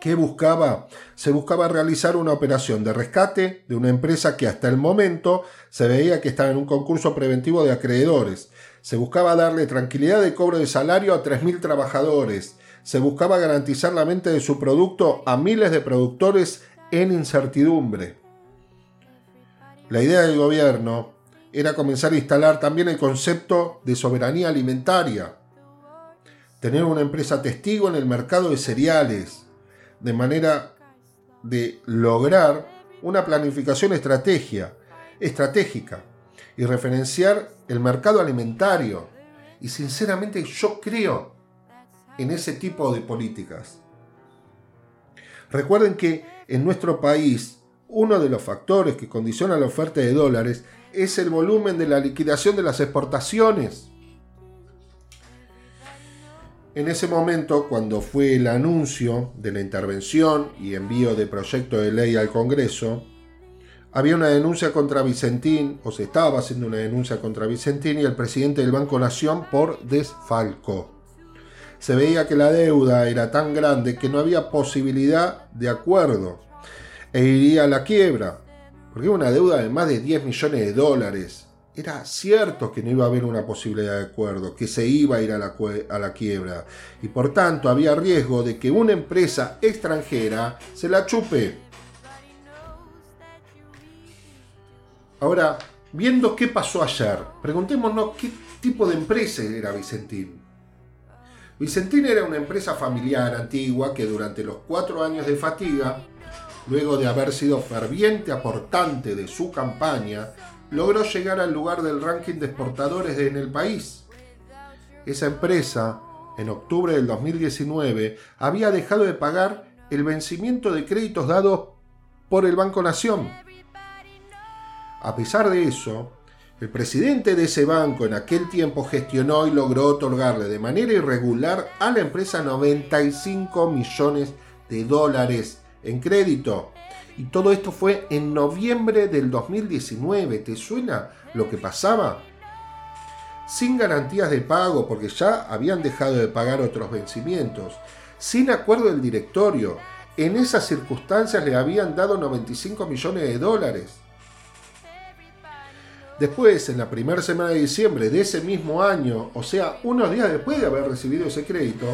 ¿Qué buscaba? Se buscaba realizar una operación de rescate de una empresa que hasta el momento se veía que estaba en un concurso preventivo de acreedores. Se buscaba darle tranquilidad de cobro de salario a 3.000 trabajadores se buscaba garantizar la mente de su producto a miles de productores en incertidumbre. La idea del gobierno era comenzar a instalar también el concepto de soberanía alimentaria, tener una empresa testigo en el mercado de cereales, de manera de lograr una planificación estratégica y referenciar el mercado alimentario. Y sinceramente yo creo en ese tipo de políticas. Recuerden que en nuestro país uno de los factores que condiciona la oferta de dólares es el volumen de la liquidación de las exportaciones. En ese momento, cuando fue el anuncio de la intervención y envío de proyecto de ley al Congreso, había una denuncia contra Vicentín, o se estaba haciendo una denuncia contra Vicentín y el presidente del Banco Nación por desfalco se veía que la deuda era tan grande que no había posibilidad de acuerdo e iría a la quiebra, porque una deuda de más de 10 millones de dólares. Era cierto que no iba a haber una posibilidad de acuerdo, que se iba a ir a la, a la quiebra, y por tanto había riesgo de que una empresa extranjera se la chupe. Ahora, viendo qué pasó ayer, preguntémonos qué tipo de empresa era Vicentín. Vicentín era una empresa familiar antigua que durante los cuatro años de fatiga, luego de haber sido ferviente aportante de su campaña, logró llegar al lugar del ranking de exportadores en el país. Esa empresa, en octubre del 2019, había dejado de pagar el vencimiento de créditos dados por el Banco Nación. A pesar de eso, el presidente de ese banco en aquel tiempo gestionó y logró otorgarle de manera irregular a la empresa 95 millones de dólares en crédito. Y todo esto fue en noviembre del 2019. ¿Te suena lo que pasaba? Sin garantías de pago porque ya habían dejado de pagar otros vencimientos. Sin acuerdo del directorio. En esas circunstancias le habían dado 95 millones de dólares. Después, en la primera semana de diciembre de ese mismo año, o sea, unos días después de haber recibido ese crédito,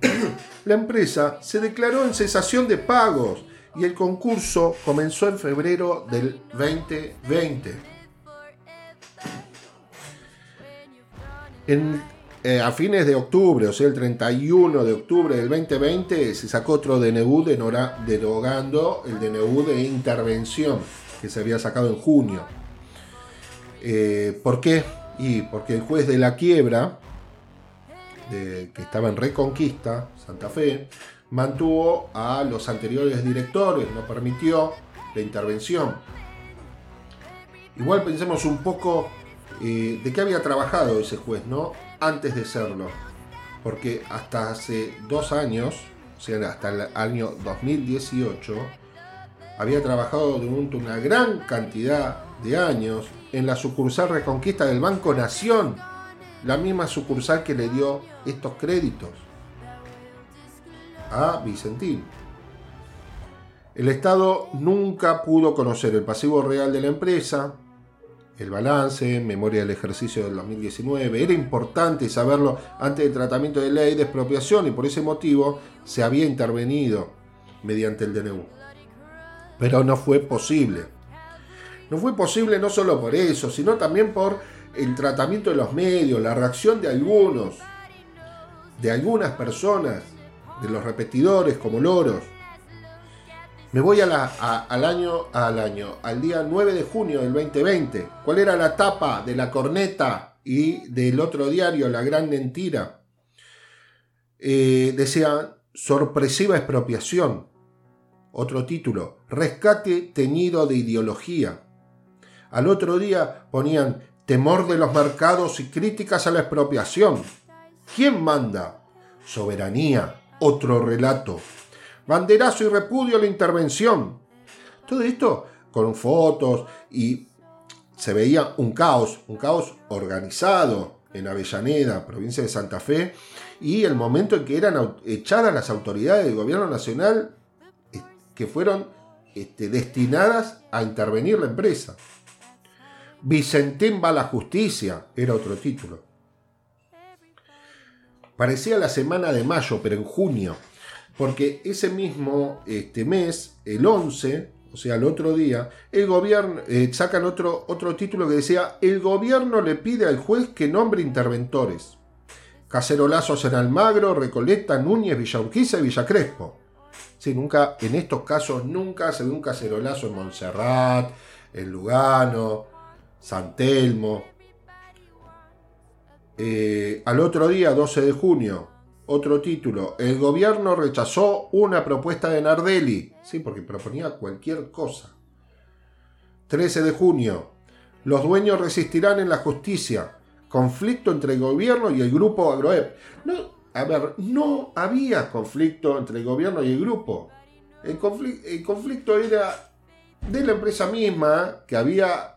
(coughs) la empresa se declaró en cesación de pagos y el concurso comenzó en febrero del 2020. Eh, a fines de octubre, o sea, el 31 de octubre del 2020, se sacó otro DNU derogando el DNU de intervención que se había sacado en junio. Eh, ¿Por qué? Y porque el juez de la quiebra, que estaba en Reconquista, Santa Fe, mantuvo a los anteriores directores, no permitió la intervención. Igual pensemos un poco eh, de qué había trabajado ese juez, ¿no? Antes de serlo. Porque hasta hace dos años, o sea, hasta el año 2018, había trabajado durante una gran cantidad de años en la sucursal Reconquista del Banco Nación, la misma sucursal que le dio estos créditos a Vicentín. El Estado nunca pudo conocer el pasivo real de la empresa, el balance, memoria del ejercicio del 2019. Era importante saberlo antes del tratamiento de ley de expropiación y por ese motivo se había intervenido mediante el DNU. Pero no fue posible. No fue posible no solo por eso, sino también por el tratamiento de los medios, la reacción de algunos, de algunas personas de los repetidores como loros. Me voy al año, al año, al día 9 de junio del 2020. ¿Cuál era la tapa de la corneta y del otro diario, La Gran Mentira? Eh, decía sorpresiva expropiación. Otro título, rescate teñido de ideología. Al otro día ponían temor de los mercados y críticas a la expropiación. ¿Quién manda? Soberanía, otro relato. Banderazo y repudio a la intervención. Todo esto con fotos y se veía un caos, un caos organizado en Avellaneda, provincia de Santa Fe, y el momento en que eran echadas las autoridades del gobierno nacional eh, que fueron este, destinadas a intervenir la empresa. Vicentín va a la justicia, era otro título. Parecía la semana de mayo, pero en junio, porque ese mismo este mes, el 11, o sea, el otro día, el gobierno, eh, sacan otro, otro título que decía, el gobierno le pide al juez que nombre interventores. Cacerolazos en Almagro, Recoleta, Núñez, Villa Urquiza y Villa Crespo. Sí, nunca, en estos casos nunca se ve un cacerolazo en Montserrat, en Lugano, San Telmo, eh, al otro día, 12 de junio, otro título. El gobierno rechazó una propuesta de Nardelli. Sí, porque proponía cualquier cosa. 13 de junio. Los dueños resistirán en la justicia. Conflicto entre el gobierno y el grupo Agroep. No, a ver, no había conflicto entre el gobierno y el grupo. El, conflicto, era de la empresa misma que había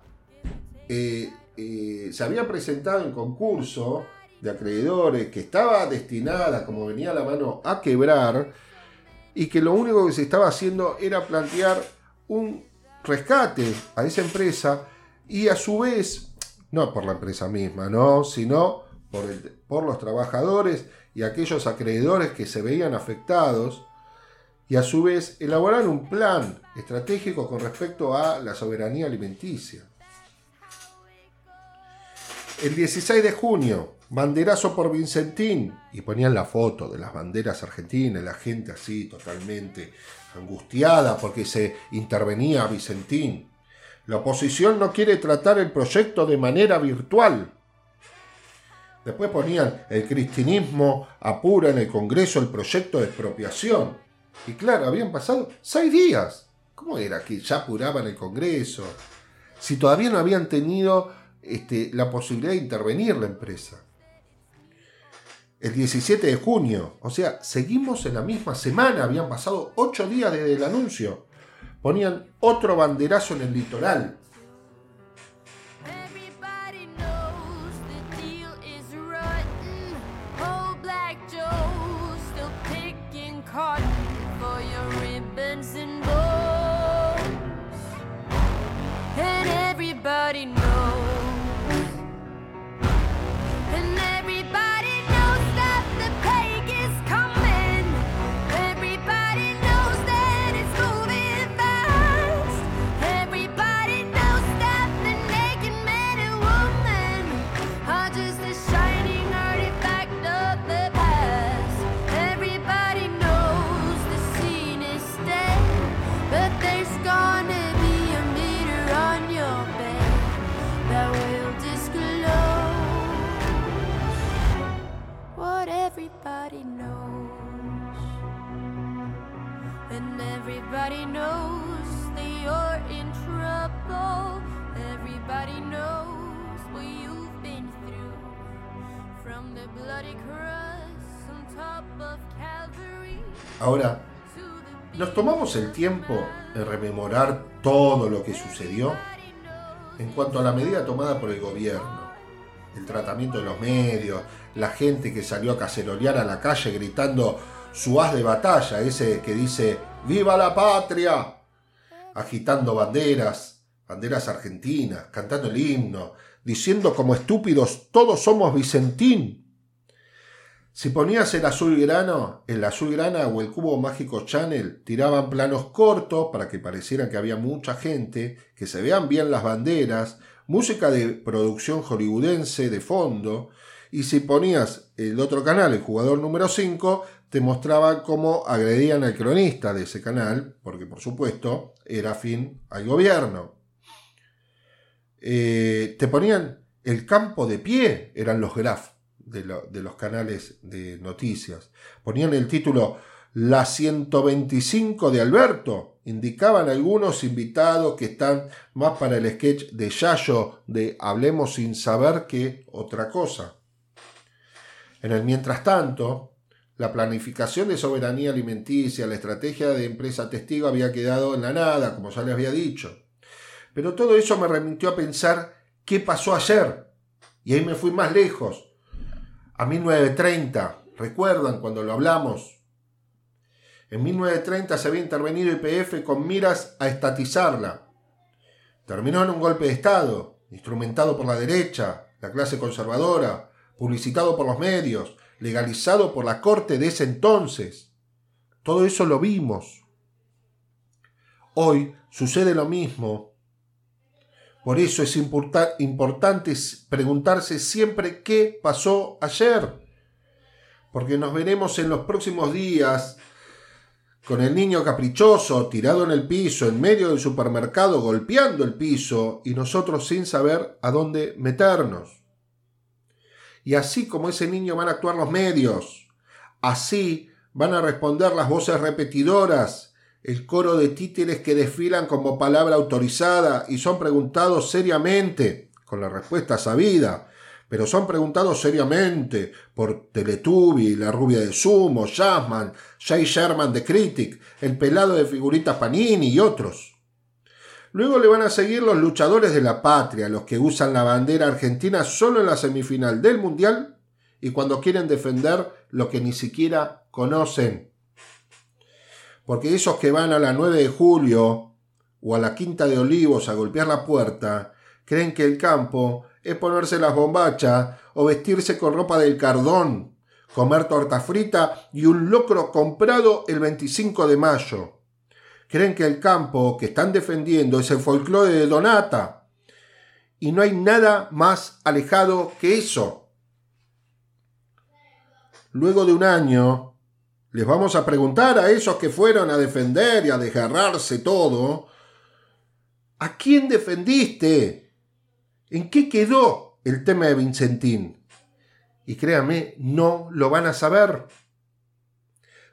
eh, eh, se había presentado en concurso de acreedores que estaba destinada, como venía la mano, a quebrar y que lo único que se estaba haciendo era plantear un rescate a esa empresa y a su vez, no por la empresa misma, ¿no? sino por los trabajadores y aquellos acreedores que se veían afectados y a su vez elaborar un plan estratégico con respecto a la soberanía alimenticia. El 16 de junio, banderazo por Vincentín. Y ponían la foto de las banderas argentinas, la gente así totalmente angustiada porque se intervenía Vicentín. La oposición no quiere tratar el proyecto de manera virtual. Después ponían el cristianismo apura en el Congreso el proyecto de expropiación. Y claro, habían pasado seis días. ¿Cómo era que ya apuraban el Congreso? Si todavía no habían tenido este, la posibilidad de intervenir la empresa. El 17 de junio, o sea, seguimos en la misma semana, habían pasado ocho días desde el anuncio. Ponían otro banderazo en el litoral. Ahora, ¿nos tomamos el tiempo de rememorar todo lo que sucedió en cuanto a la medida tomada por el gobierno? El tratamiento de los medios, la gente que salió a cacerolear a la calle gritando su haz de batalla, ese que dice ¡Viva la patria! agitando banderas, banderas argentinas, cantando el himno, diciendo como estúpidos todos somos Vicentín. Si ponías el azul grano, el azul grana o el cubo mágico Channel, tiraban planos cortos para que pareciera que había mucha gente, que se vean bien las banderas, música de producción hollywoodense de fondo, y si ponías el otro canal, el jugador número 5, te mostraba cómo agredían al cronista de ese canal, porque por supuesto era fin al gobierno. Eh, te ponían el campo de pie, eran los graf de, los canales de noticias. Ponían el título La 125 de Alberto. Indicaban algunos invitados que están más para el sketch de Yayo de Hablemos sin saber que otra cosa. En el mientras tanto, la planificación de soberanía alimenticia, la estrategia de empresa testigo había quedado en la nada, como ya les había dicho. Pero todo eso me remitió a pensar qué pasó ayer. Y ahí me fui más lejos, a 1930. ¿Recuerdan cuando lo hablamos? En 1930 se había intervenido IPF con miras a estatizarla. Terminó en un golpe de Estado, instrumentado por la derecha, la clase conservadora, publicitado por los medios, legalizado por la corte de ese entonces. Todo eso lo vimos. Hoy sucede lo mismo por eso es importante preguntarse siempre qué pasó ayer. Porque nos veremos en los próximos días con el niño caprichoso tirado en el piso, en medio del supermercado, golpeando el piso y nosotros sin saber a dónde meternos. Y así como ese niño van a actuar los medios, así van a responder las voces repetidoras el coro de títeres que desfilan como palabra autorizada y son preguntados seriamente, con la respuesta sabida, pero son preguntados seriamente por Teletubi, la rubia de Sumo, Jasmine, Jay Sherman de Critic, el pelado de figuritas Panini y otros. Luego le van a seguir los luchadores de la patria, los que usan la bandera argentina solo en la semifinal del Mundial y cuando quieren defender lo que ni siquiera conocen porque esos que van a la 9 de julio o a la Quinta de Olivos a golpear la puerta, creen que el campo es ponerse las bombachas o vestirse con ropa del cardón, comer torta frita y un locro comprado el 25 de mayo. Creen que el campo que están defendiendo es el folclore de Donata. Y no hay nada más alejado que eso. Luego de un año, les vamos a preguntar a esos que fueron a defender y a desgarrarse todo, ¿a quién defendiste? ¿En qué quedó el tema de Vincentín? Y créanme, no lo van a saber.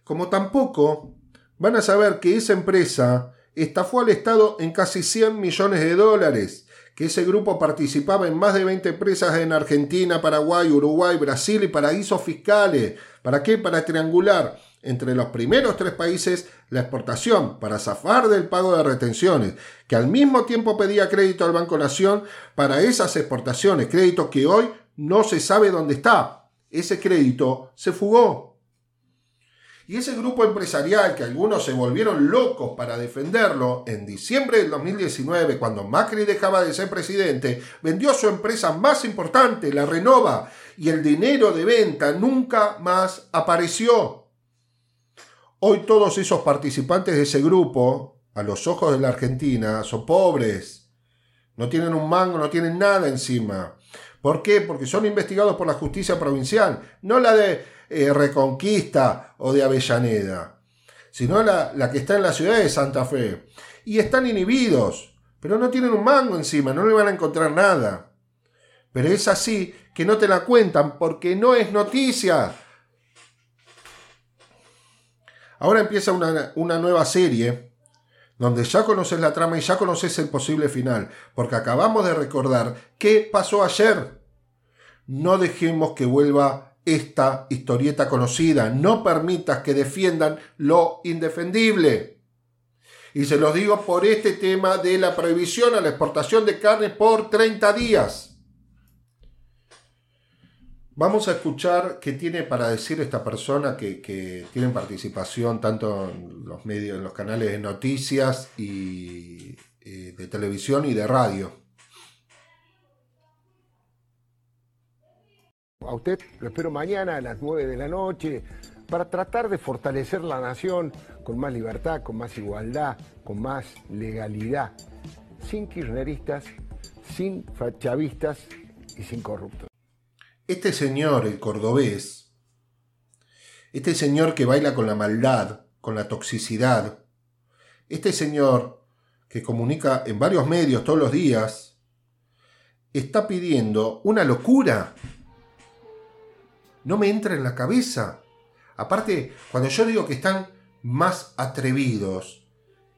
Como tampoco van a saber que esa empresa estafó al Estado en casi 100 millones de dólares, que ese grupo participaba en más de 20 empresas en Argentina, Paraguay, Uruguay, Brasil y paraísos fiscales. ¿Para qué? Para triangular entre los primeros tres países la exportación para zafar del pago de retenciones, que al mismo tiempo pedía crédito al Banco Nación para esas exportaciones, crédito que hoy no se sabe dónde está. Ese crédito se fugó. Y ese grupo empresarial que algunos se volvieron locos para defenderlo, en diciembre del 2019, cuando Macri dejaba de ser presidente, vendió su empresa más importante, la Renova, y el dinero de venta nunca más apareció. Hoy todos esos participantes de ese grupo, a los ojos de la Argentina, son pobres. No tienen un mango, no tienen nada encima. ¿Por qué? Porque son investigados por la justicia provincial, no la de eh, Reconquista o de Avellaneda, sino la, la que está en la ciudad de Santa Fe. Y están inhibidos, pero no tienen un mango encima, no le van a encontrar nada. Pero es así que no te la cuentan porque no es noticia. Ahora empieza una, una nueva serie donde ya conoces la trama y ya conoces el posible final, porque acabamos de recordar qué pasó ayer. No dejemos que vuelva esta historieta conocida, no permitas que defiendan lo indefendible. Y se los digo por este tema de la prohibición a la exportación de carne por 30 días. Vamos a escuchar qué tiene para decir esta persona que, que tiene participación tanto en los medios, en los canales de noticias y eh, de televisión y de radio. A usted lo espero mañana a las 9 de la noche para tratar de fortalecer la nación con más libertad, con más igualdad, con más legalidad, sin kirchneristas, sin chavistas y sin corruptos. Este señor, el cordobés, este señor que baila con la maldad, con la toxicidad, este señor que comunica en varios medios todos los días, está pidiendo una locura. No me entra en la cabeza. Aparte, cuando yo digo que están más atrevidos,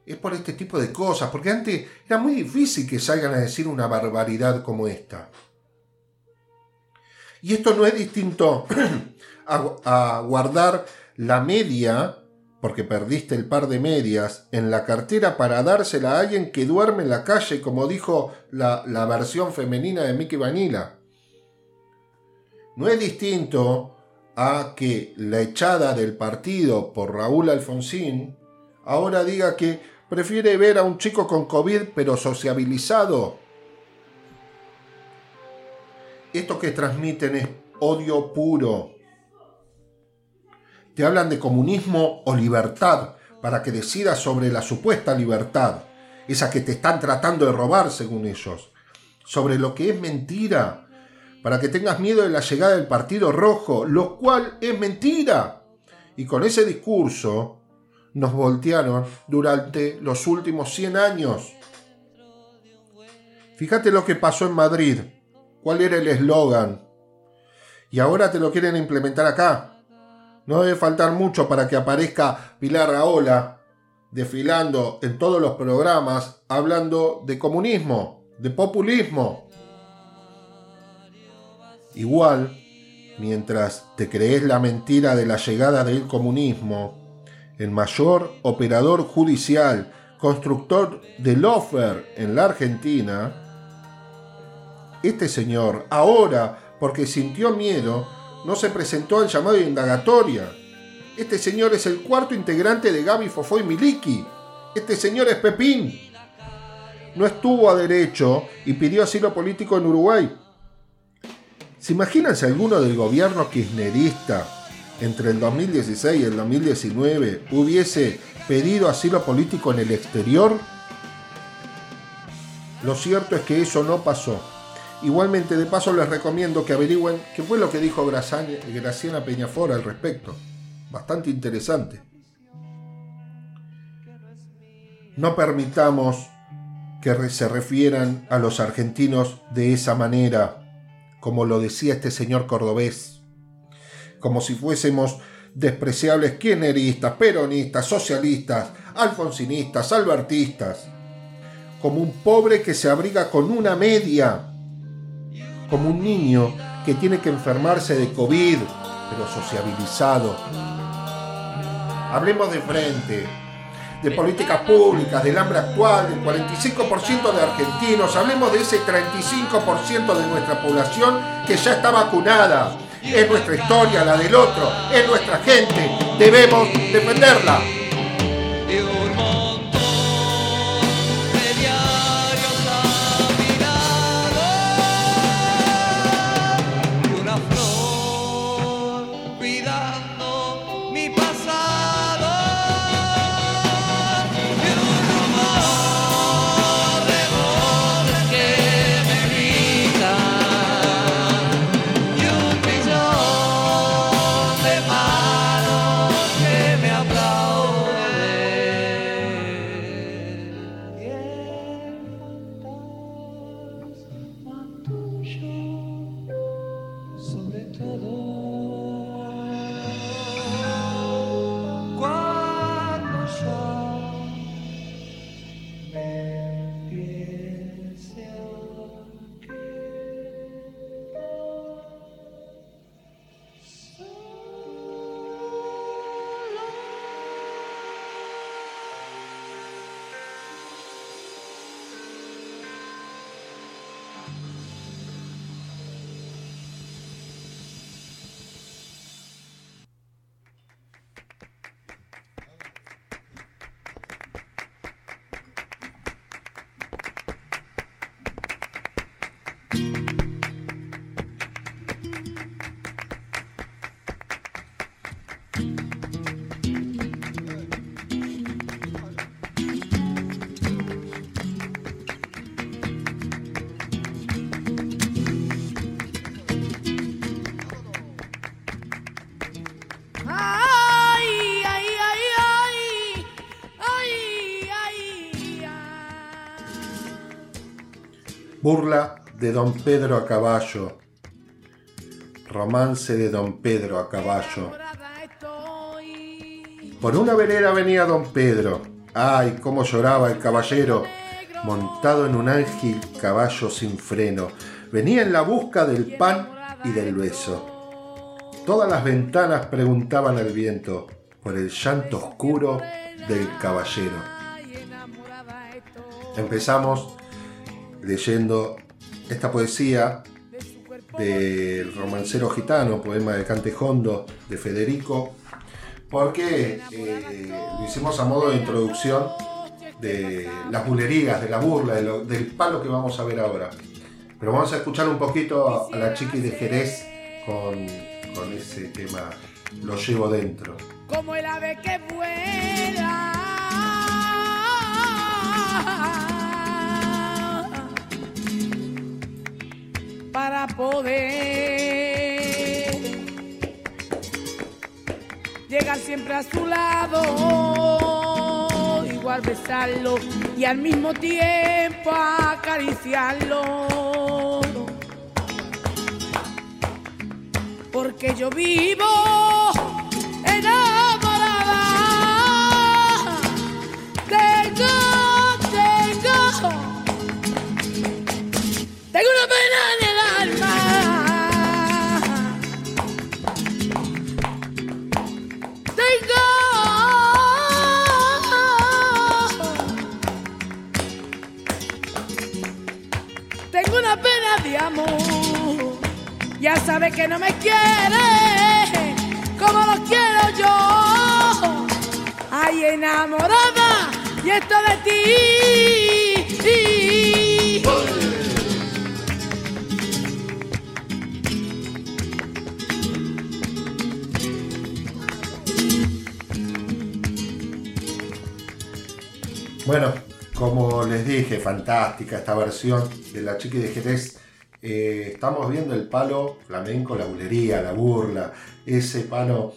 es por este tipo de cosas, porque antes era muy difícil que salgan a decir una barbaridad como esta. Y esto no es distinto (clears throat) a, guardar la media, porque perdiste el par de medias, en la cartera para dársela a alguien que duerme en la calle, como dijo la, la versión femenina de Mickey Vanilla. No es distinto a que la echada del partido por Raúl Alfonsín ahora diga que prefiere ver a un chico con COVID pero sociabilizado esto que transmiten es odio puro. Te hablan de comunismo o libertad para que decidas sobre la supuesta libertad, esa que te están tratando de robar según ellos, sobre lo que es mentira, para que tengas miedo de la llegada del Partido Rojo, lo cual es mentira. Y con ese discurso nos voltearon durante los últimos 100 años. Fíjate lo que pasó en Madrid cuál era el eslogan. Y ahora te lo quieren implementar acá. No debe faltar mucho para que aparezca Pilar Raola desfilando en todos los programas hablando de comunismo, de populismo. Igual, mientras te crees la mentira de la llegada del comunismo, el mayor operador judicial, constructor de lofer en la Argentina, este señor, ahora, porque sintió miedo, no se presentó al llamado de indagatoria. Este señor es el cuarto integrante de Gaby Fofoy Miliki. Este señor es Pepín. No estuvo a derecho y pidió asilo político en Uruguay. ¿Se imaginan si alguno del gobierno kirchnerista entre el 2016 y el 2019 hubiese pedido asilo político en el exterior? Lo cierto es que eso no pasó. Igualmente, de paso, les recomiendo que averigüen qué fue lo que dijo Graciana Peñafora al respecto. Bastante interesante. No permitamos que se refieran a los argentinos de esa manera, como lo decía este señor cordobés, como si fuésemos despreciables kirchneristas, peronistas, socialistas, alfonsinistas, albertistas, como un pobre que se abriga con una media como un niño que tiene que enfermarse de COVID, pero sociabilizado. Hablemos de frente, de políticas públicas, del hambre actual, del 45% de argentinos, hablemos de ese 35% de nuestra población que ya está vacunada. Es nuestra historia, la del otro, es nuestra gente, debemos defenderla. Burla de Don Pedro a caballo. Romance de Don Pedro a caballo. Por una vereda venía Don Pedro. Ay, cómo lloraba el caballero, montado en un ángel caballo sin freno. Venía en la busca del pan y del beso. Todas las ventanas preguntaban al viento por el llanto oscuro del caballero. Empezamos leyendo esta poesía del romancero gitano, poema de Cantejondo de Federico, porque eh, lo hicimos a modo de introducción de las bulerías, de la burla, del palo que vamos a ver ahora. Pero vamos a escuchar un poquito a, la chiqui de Jerez con con ese tema Lo llevo dentro. Como el ave que vuela. Para poder llegar siempre a su lado, igual besarlo y al mismo tiempo acariciarlo porque yo vivo enamorada. Tengo, tengo, tengo una pena tengo una pena de amor ya sabe que no me quiere como lo quiero yo. Ay, enamorada, y esto de ti. Bueno, como les dije, fantástica esta versión de la chiqui de Jerez eh, estamos viendo el palo flamenco, la bulería, la burla, ese palo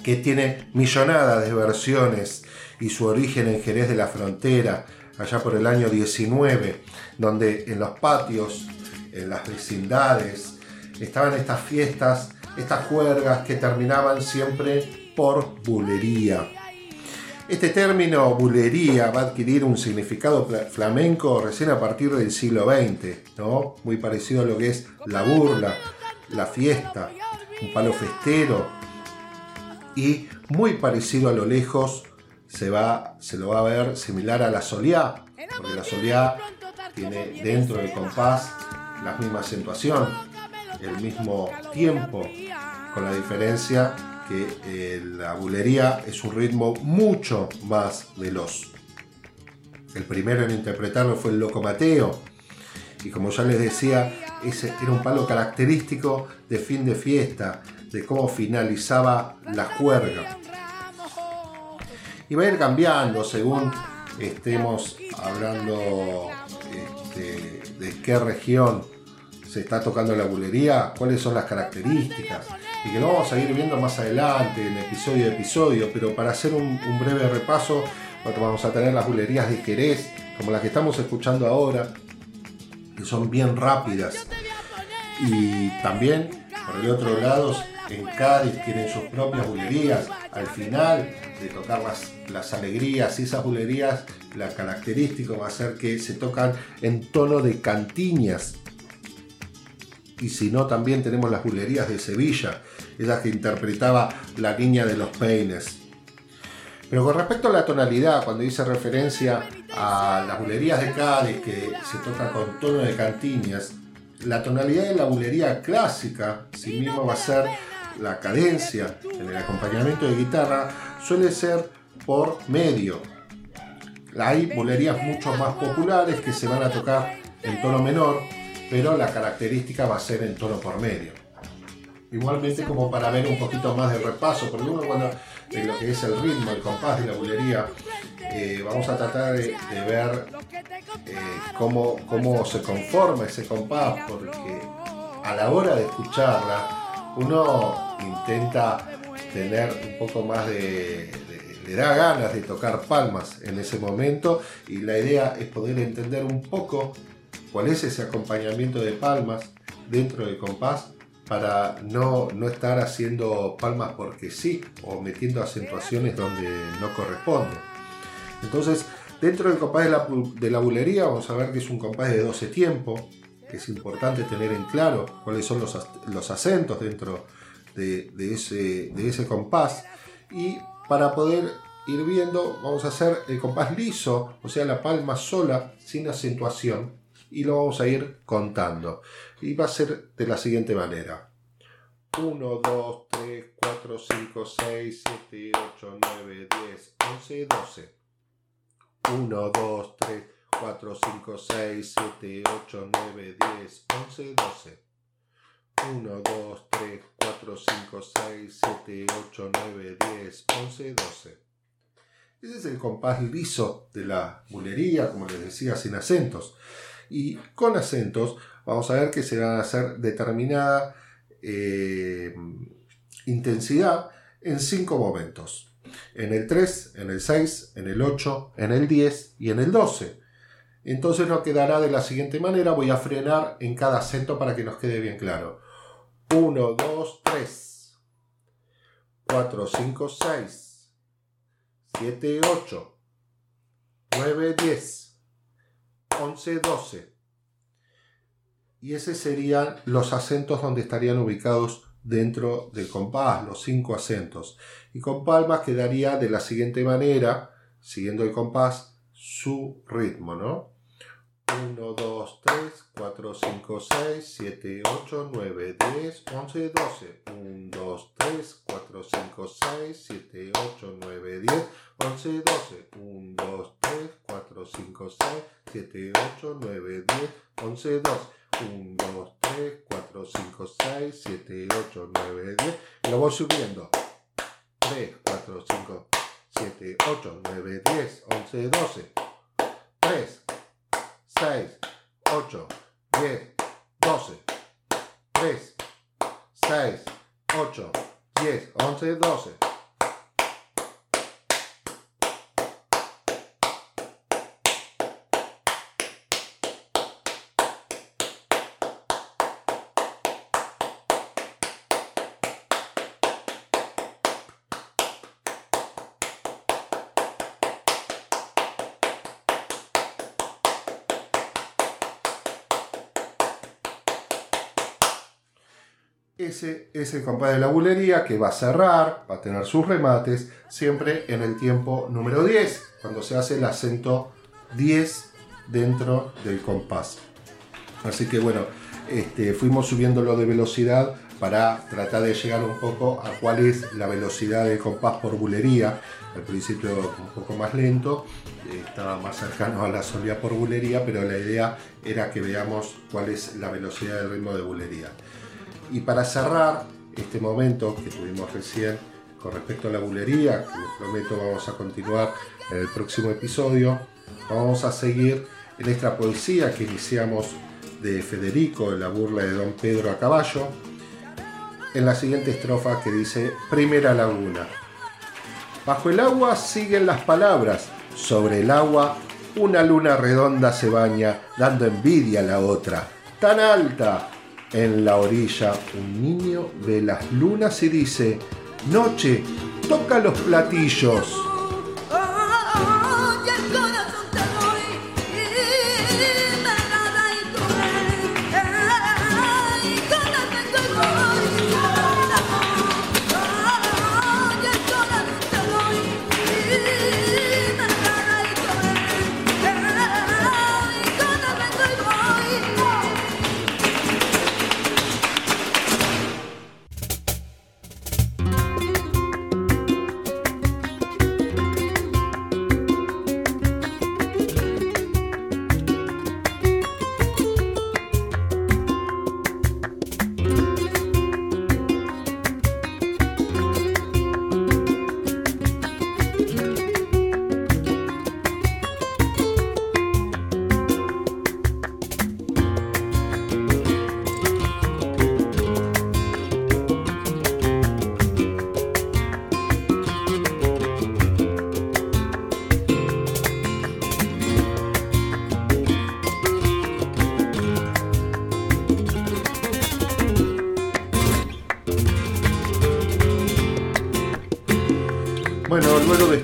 que tiene millonadas de versiones y su origen en Jerez de la Frontera, allá por el año 19, donde en los patios, en las vecindades, estaban estas fiestas, estas juergas que terminaban siempre por bulería. Este término bulería va a adquirir un significado flamenco recién a partir del siglo XX, ¿no? muy parecido a lo que es la burla, la fiesta, un palo festero y muy parecido a lo lejos se, va, se lo va a ver similar a la soleá, porque la soleá tiene dentro del compás la misma acentuación, el mismo tiempo, con la diferencia que eh, la bulería es un ritmo mucho más veloz. El primero en interpretarlo fue el Loco Mateo, y como ya les decía, ese era un palo característico de fin de fiesta, de cómo finalizaba la juerga. Y va a ir cambiando según estemos hablando este, de qué región se está tocando la bulería, cuáles son las características y que lo vamos a ir viendo más adelante en episodio a episodio, pero para hacer un, breve repaso, vamos a tener las bulerías de Jerez, como las que estamos escuchando ahora, que son bien rápidas. Y también, por el otro lado, en Cádiz tienen sus propias bulerías. Al final de tocar las, las alegrías y esas bulerías, la característica va a ser que se tocan en tono de cantiñas, y si no, también tenemos las bulerías de Sevilla, esas que interpretaba la niña de los peines. Pero con respecto a la tonalidad, cuando hice referencia a las bulerías de Cádiz, que se toca con tono de cantiñas, la tonalidad de la bulería clásica, si mismo va a ser la cadencia en el acompañamiento de guitarra, suele ser por medio. Hay bulerías mucho más populares que se van a tocar en tono menor, pero la característica va a ser en tono por medio. Igualmente como para ver un poquito más de repaso, porque uno cuando en lo que es el ritmo, el compás de la bulería, eh, vamos a tratar de, ver eh, cómo, cómo se conforma ese compás, porque a la hora de escucharla, uno intenta tener un poco más de, le da ganas de tocar palmas en ese momento y la idea es poder entender un poco cuál es ese acompañamiento de palmas dentro del compás para no, no estar haciendo palmas porque sí o metiendo acentuaciones donde no corresponde. Entonces, dentro del compás de la, de bulería vamos a ver que es un compás de 12 tiempos, es importante tener en claro cuáles son los, los acentos dentro de, ese, de ese compás. Y para poder ir viendo, vamos a hacer el compás liso, o sea, la palma sola, sin acentuación, y lo vamos a ir contando. Y va a ser de la siguiente manera. 1, 2, 3, 4, 5, 6, 7, 8, 9, 10, 11, 12. 1, 2, 3, 4, 5, 6, 7, 8, 9, 10, 11, 12. 1, 2, 3, 4, 5, 6, 7, 8, 9, 10, 11, 12. Ese es el compás liso de la bulería, como les decía, sin acentos. Y con acentos vamos a ver que se van a hacer determinada eh, intensidad en cinco momentos. En el 3, en el 6, en el 8, en el 10 y en el 12. Entonces nos quedará de la siguiente manera. Voy a frenar en cada acento para que nos quede bien claro. 1, 2, 3, 4, 5, 6, 7, 8, 9, 10, 11, 12. Y esos serían los acentos donde estarían ubicados dentro del compás, los cinco acentos. Y con palmas quedaría de la siguiente manera, siguiendo el compás, su ritmo, ¿no? 1, 2, 3, 4, 5, 6, 7, 8, 9, 10, 11, 12. 1, 2, 3, 4, 5, 6, 7, 8, 9, 10, 11, 12. 1, 2, 3, 4, 5, 6, 7, 8, 9, 10, 11, 12. 1, 2, 3, 4, 5, 6, 7, 8, 9, 10. Y lo voy subiendo. 3, 4, 5, 7, 8, 9, 10, 11, 12. 3, 6, 8, 10, 12, 3, 6, 8, 10, 11, 12. Ese es el compás de la bulería que va a cerrar, va a tener sus remates, siempre en el tiempo número 10, cuando se hace el acento 10 dentro del compás. Así que bueno, este, fuimos subiéndolo de velocidad para tratar de llegar un poco a cuál es la velocidad del compás por bulería. Al principio un poco más lento, estaba más cercano a la soledad por bulería, pero la idea era que veamos cuál es la velocidad del ritmo de bulería. Y para cerrar este momento que tuvimos recién con respecto a la bulería, que les prometo vamos a continuar en el próximo episodio, vamos a seguir en esta poesía que iniciamos de Federico, de la burla de Don Pedro a caballo, en la siguiente estrofa que dice Primera Laguna. Bajo el agua siguen las palabras, sobre el agua una luna redonda se baña, dando envidia a la otra, tan alta, en la orilla un niño ve las lunas y dice, Noche, toca los platillos.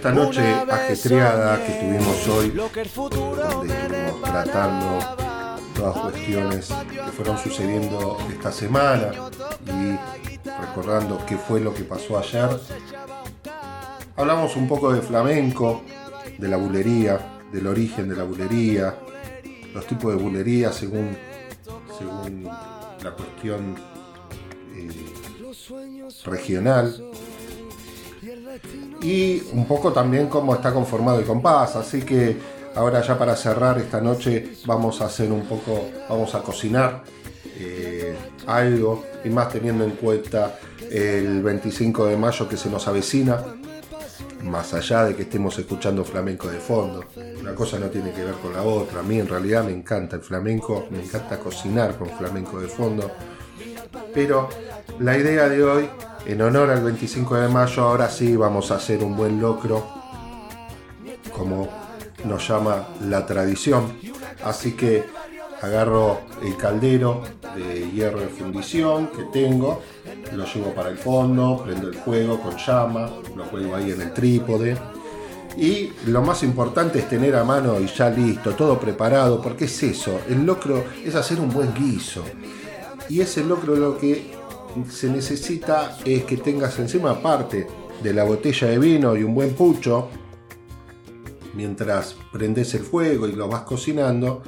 Esta noche ajetreada que tuvimos hoy, donde estuvimos tratando todas cuestiones que fueron sucediendo esta semana y recordando qué fue lo que pasó ayer, hablamos un poco de flamenco, de la bulería, del origen de la bulería, los tipos de bulería según, según la cuestión eh, regional y un poco también cómo está conformado el compás. Así que ahora ya para cerrar esta noche vamos a hacer un poco, vamos a cocinar eh, algo y más teniendo en cuenta el 25 de mayo que se nos avecina. Más allá de que estemos escuchando flamenco de fondo, una cosa no tiene que ver con la otra. A mí en realidad me encanta el flamenco, me encanta cocinar con flamenco de fondo. Pero la idea de hoy en honor al 25 de mayo, ahora sí vamos a hacer un buen locro, como nos llama la tradición. Así que agarro el caldero de hierro de fundición que tengo, lo llevo para el fondo, prendo el fuego con llama, lo cuelgo ahí en el trípode. Y lo más importante es tener a mano y ya listo, todo preparado, porque es eso, el locro es hacer un buen guiso. Y ese locro lo que se necesita es que tengas encima, aparte de la botella de vino y un buen pucho, mientras prendes el fuego y lo vas cocinando,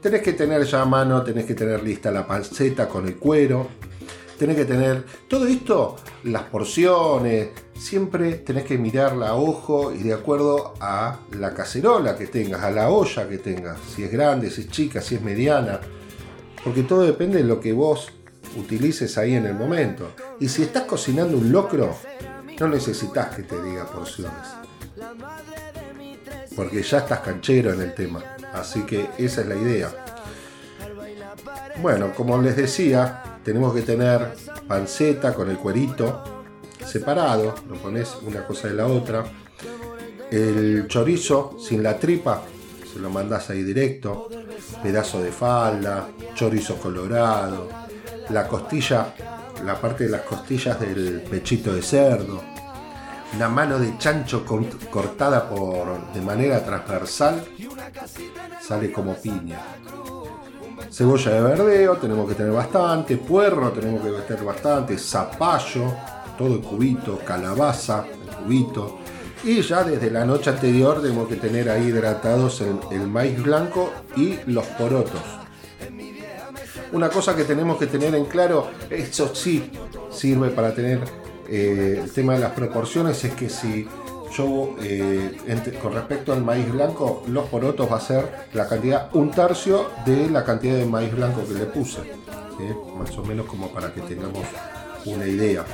tenés que tener ya a mano, tenés que tener lista la panceta con el cuero, tenés que tener todo esto, las porciones, siempre tenés que mirarla a ojo y de acuerdo a la cacerola que tengas, a la olla que tengas, si es grande, si es chica, si es mediana, porque todo depende de lo que vos utilices ahí en el momento. Y si estás cocinando un locro, no necesitas que te diga porciones. Porque ya estás canchero en el tema. Así que esa es la idea. Bueno, como les decía, tenemos que tener panceta con el cuerito separado. Lo pones una cosa de la otra. El chorizo sin la tripa, se lo mandas ahí directo. Pedazo de falda, chorizo colorado, la costilla, la parte de las costillas del pechito de cerdo, una mano de chancho cortada por, de manera transversal, sale como piña. Cebolla de verdeo, tenemos que tener bastante, puerro, tenemos que tener bastante, zapallo, todo el cubito, calabaza, el cubito. Y ya desde la noche anterior tenemos que tener ahí hidratados el maíz blanco y los porotos una cosa que tenemos que tener en claro, eso sí sirve para tener eh, el tema de las proporciones, es que si yo eh, con respecto al maíz blanco, los porotos va a ser la cantidad, un tercio de la cantidad de maíz blanco que le puse. Más o menos como para que tengamos una idea.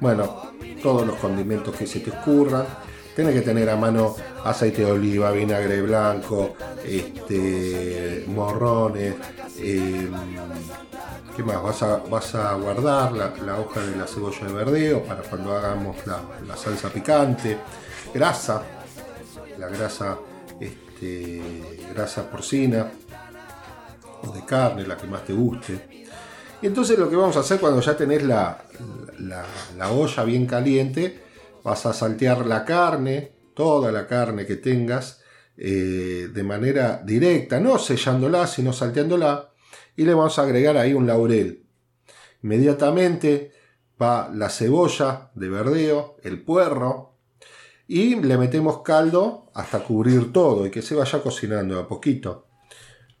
Bueno, todos los condimentos que se te ocurran. Tienes que tener a mano aceite de oliva, vinagre blanco, este, morrones. Em, ¿Qué más? Vas a, guardar la, hoja de la cebolla de verdeo para cuando hagamos la, salsa picante. Grasa, la grasa, este, grasa porcina o de carne, la que más te guste. Y entonces lo que vamos a hacer cuando ya tenés la, la olla bien caliente, vas a saltear la carne, toda la carne que tengas, eh, de manera directa, no sellándola, sino salteándola, y le vamos a agregar ahí un laurel. Inmediatamente va la cebolla de verdeo, el puerro, y le metemos caldo hasta cubrir todo y que se vaya cocinando a poquito.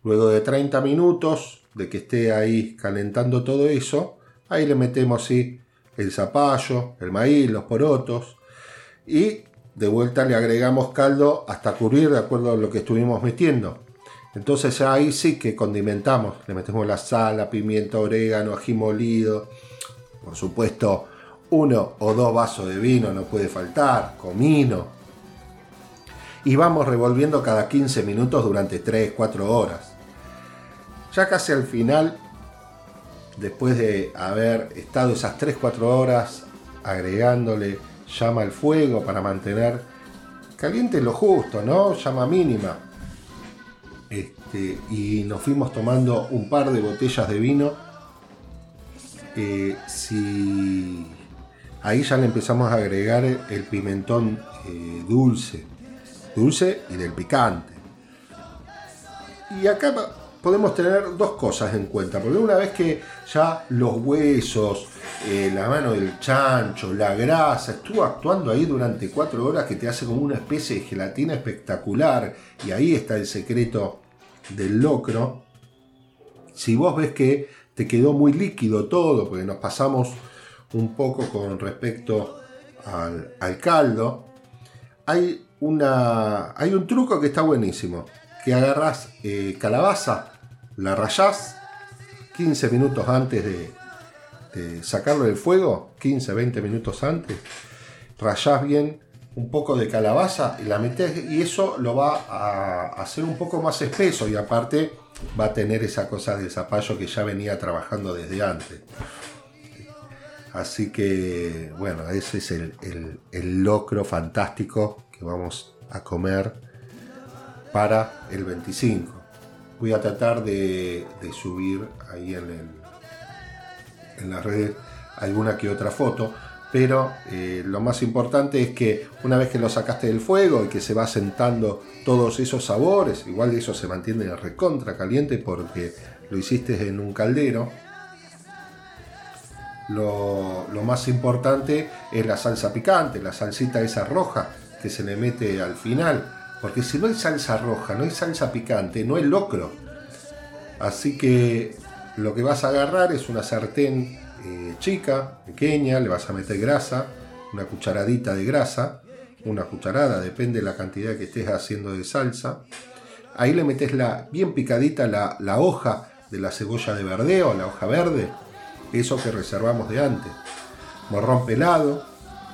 Luego de 30 minutos de que esté ahí calentando todo eso, ahí le metemos sí, el zapallo, el maíz, los porotos y de vuelta le agregamos caldo hasta cubrir de acuerdo a lo que estuvimos metiendo. Entonces ahí sí que condimentamos, le metemos la sal, la pimienta, orégano, ají molido, por supuesto uno o dos vasos de vino no puede faltar, comino. Y vamos revolviendo cada 15 minutos durante 3-4 horas. Ya casi al final después de haber estado esas 3-4 horas agregándole llama al fuego para mantener caliente lo justo, ¿no? Llama mínima. Este, y nos fuimos tomando un par de botellas de vino. Eh, si ahí ya le empezamos a agregar el pimentón eh, dulce, dulce y del picante. Y acá podemos tener dos cosas en cuenta, porque una vez que ya los huesos, eh, la mano del chancho, la grasa, estuvo actuando ahí durante cuatro horas que te hace como una especie de gelatina espectacular, y ahí está el secreto del locro. Si vos ves que te quedó muy líquido todo, porque nos pasamos un poco con respecto al, caldo, hay, una, hay un truco que está buenísimo, que agarras eh, calabaza, la rayás 15 minutos antes de, sacarlo del fuego, 15, 20 minutos antes, rayás bien un poco de calabaza y la metes y eso lo va a hacer un poco más espeso y aparte va a tener esa cosa de zapallo que ya venía trabajando desde antes. Así que, bueno, ese es el, locro fantástico que vamos a comer para el 25. Voy a tratar de, subir ahí en, el, en las redes alguna que otra foto, pero eh, lo más importante es que una vez que lo sacaste del fuego y que se va sentando todos esos sabores, igual eso se mantiene recontra caliente porque lo hiciste en un caldero, lo, más importante es la salsa picante, la salsita esa roja que se le mete al final. Porque si no hay salsa roja, no hay salsa picante, no hay locro. Así que lo que vas a agarrar es una sartén eh, chica, pequeña, le vas a meter grasa, una cucharadita de grasa, una cucharada, depende de la cantidad que estés haciendo de salsa. Ahí le metes la, bien picadita la, hoja de la cebolla de verdeo, la hoja verde, eso que reservamos de antes. Morrón pelado,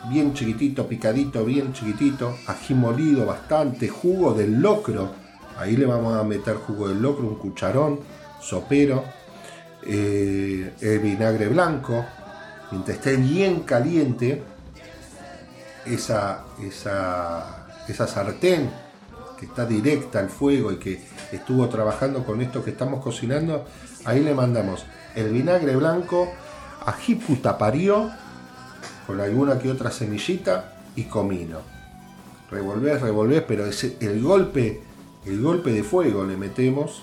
bien chiquitito, picadito, bien chiquitito, ají molido bastante, jugo del locro, ahí le vamos a meter jugo del locro, un cucharón, sopero, eh, el vinagre blanco, mientras esté bien caliente, esa, esa, esa sartén que está directa al fuego y que estuvo trabajando con esto que estamos cocinando, ahí le mandamos el vinagre blanco, ají putapario, con alguna que otra semillita y comino. Revolvés, revolvés, pero el golpe, el golpe de fuego le metemos,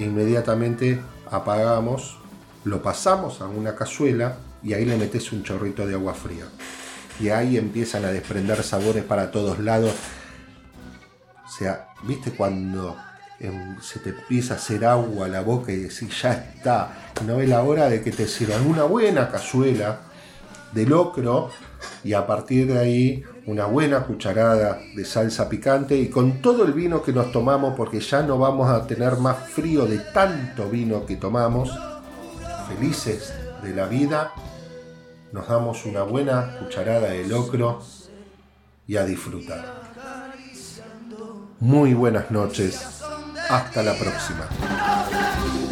inmediatamente apagamos, lo pasamos a una cazuela y ahí le metes un chorrito de agua fría. Y ahí empiezan a desprender sabores para todos lados. O sea, ¿viste cuando se te empieza a hacer agua a la boca y decís, ya está, no es la hora de que te sirvan una buena cazuela de locro y a partir de ahí una buena cucharada de salsa picante y con todo el vino que nos tomamos, porque ya no vamos a tener más frío de tanto vino que tomamos, felices de la vida, nos damos una buena cucharada de locro y a disfrutar. Muy buenas noches hasta la próxima.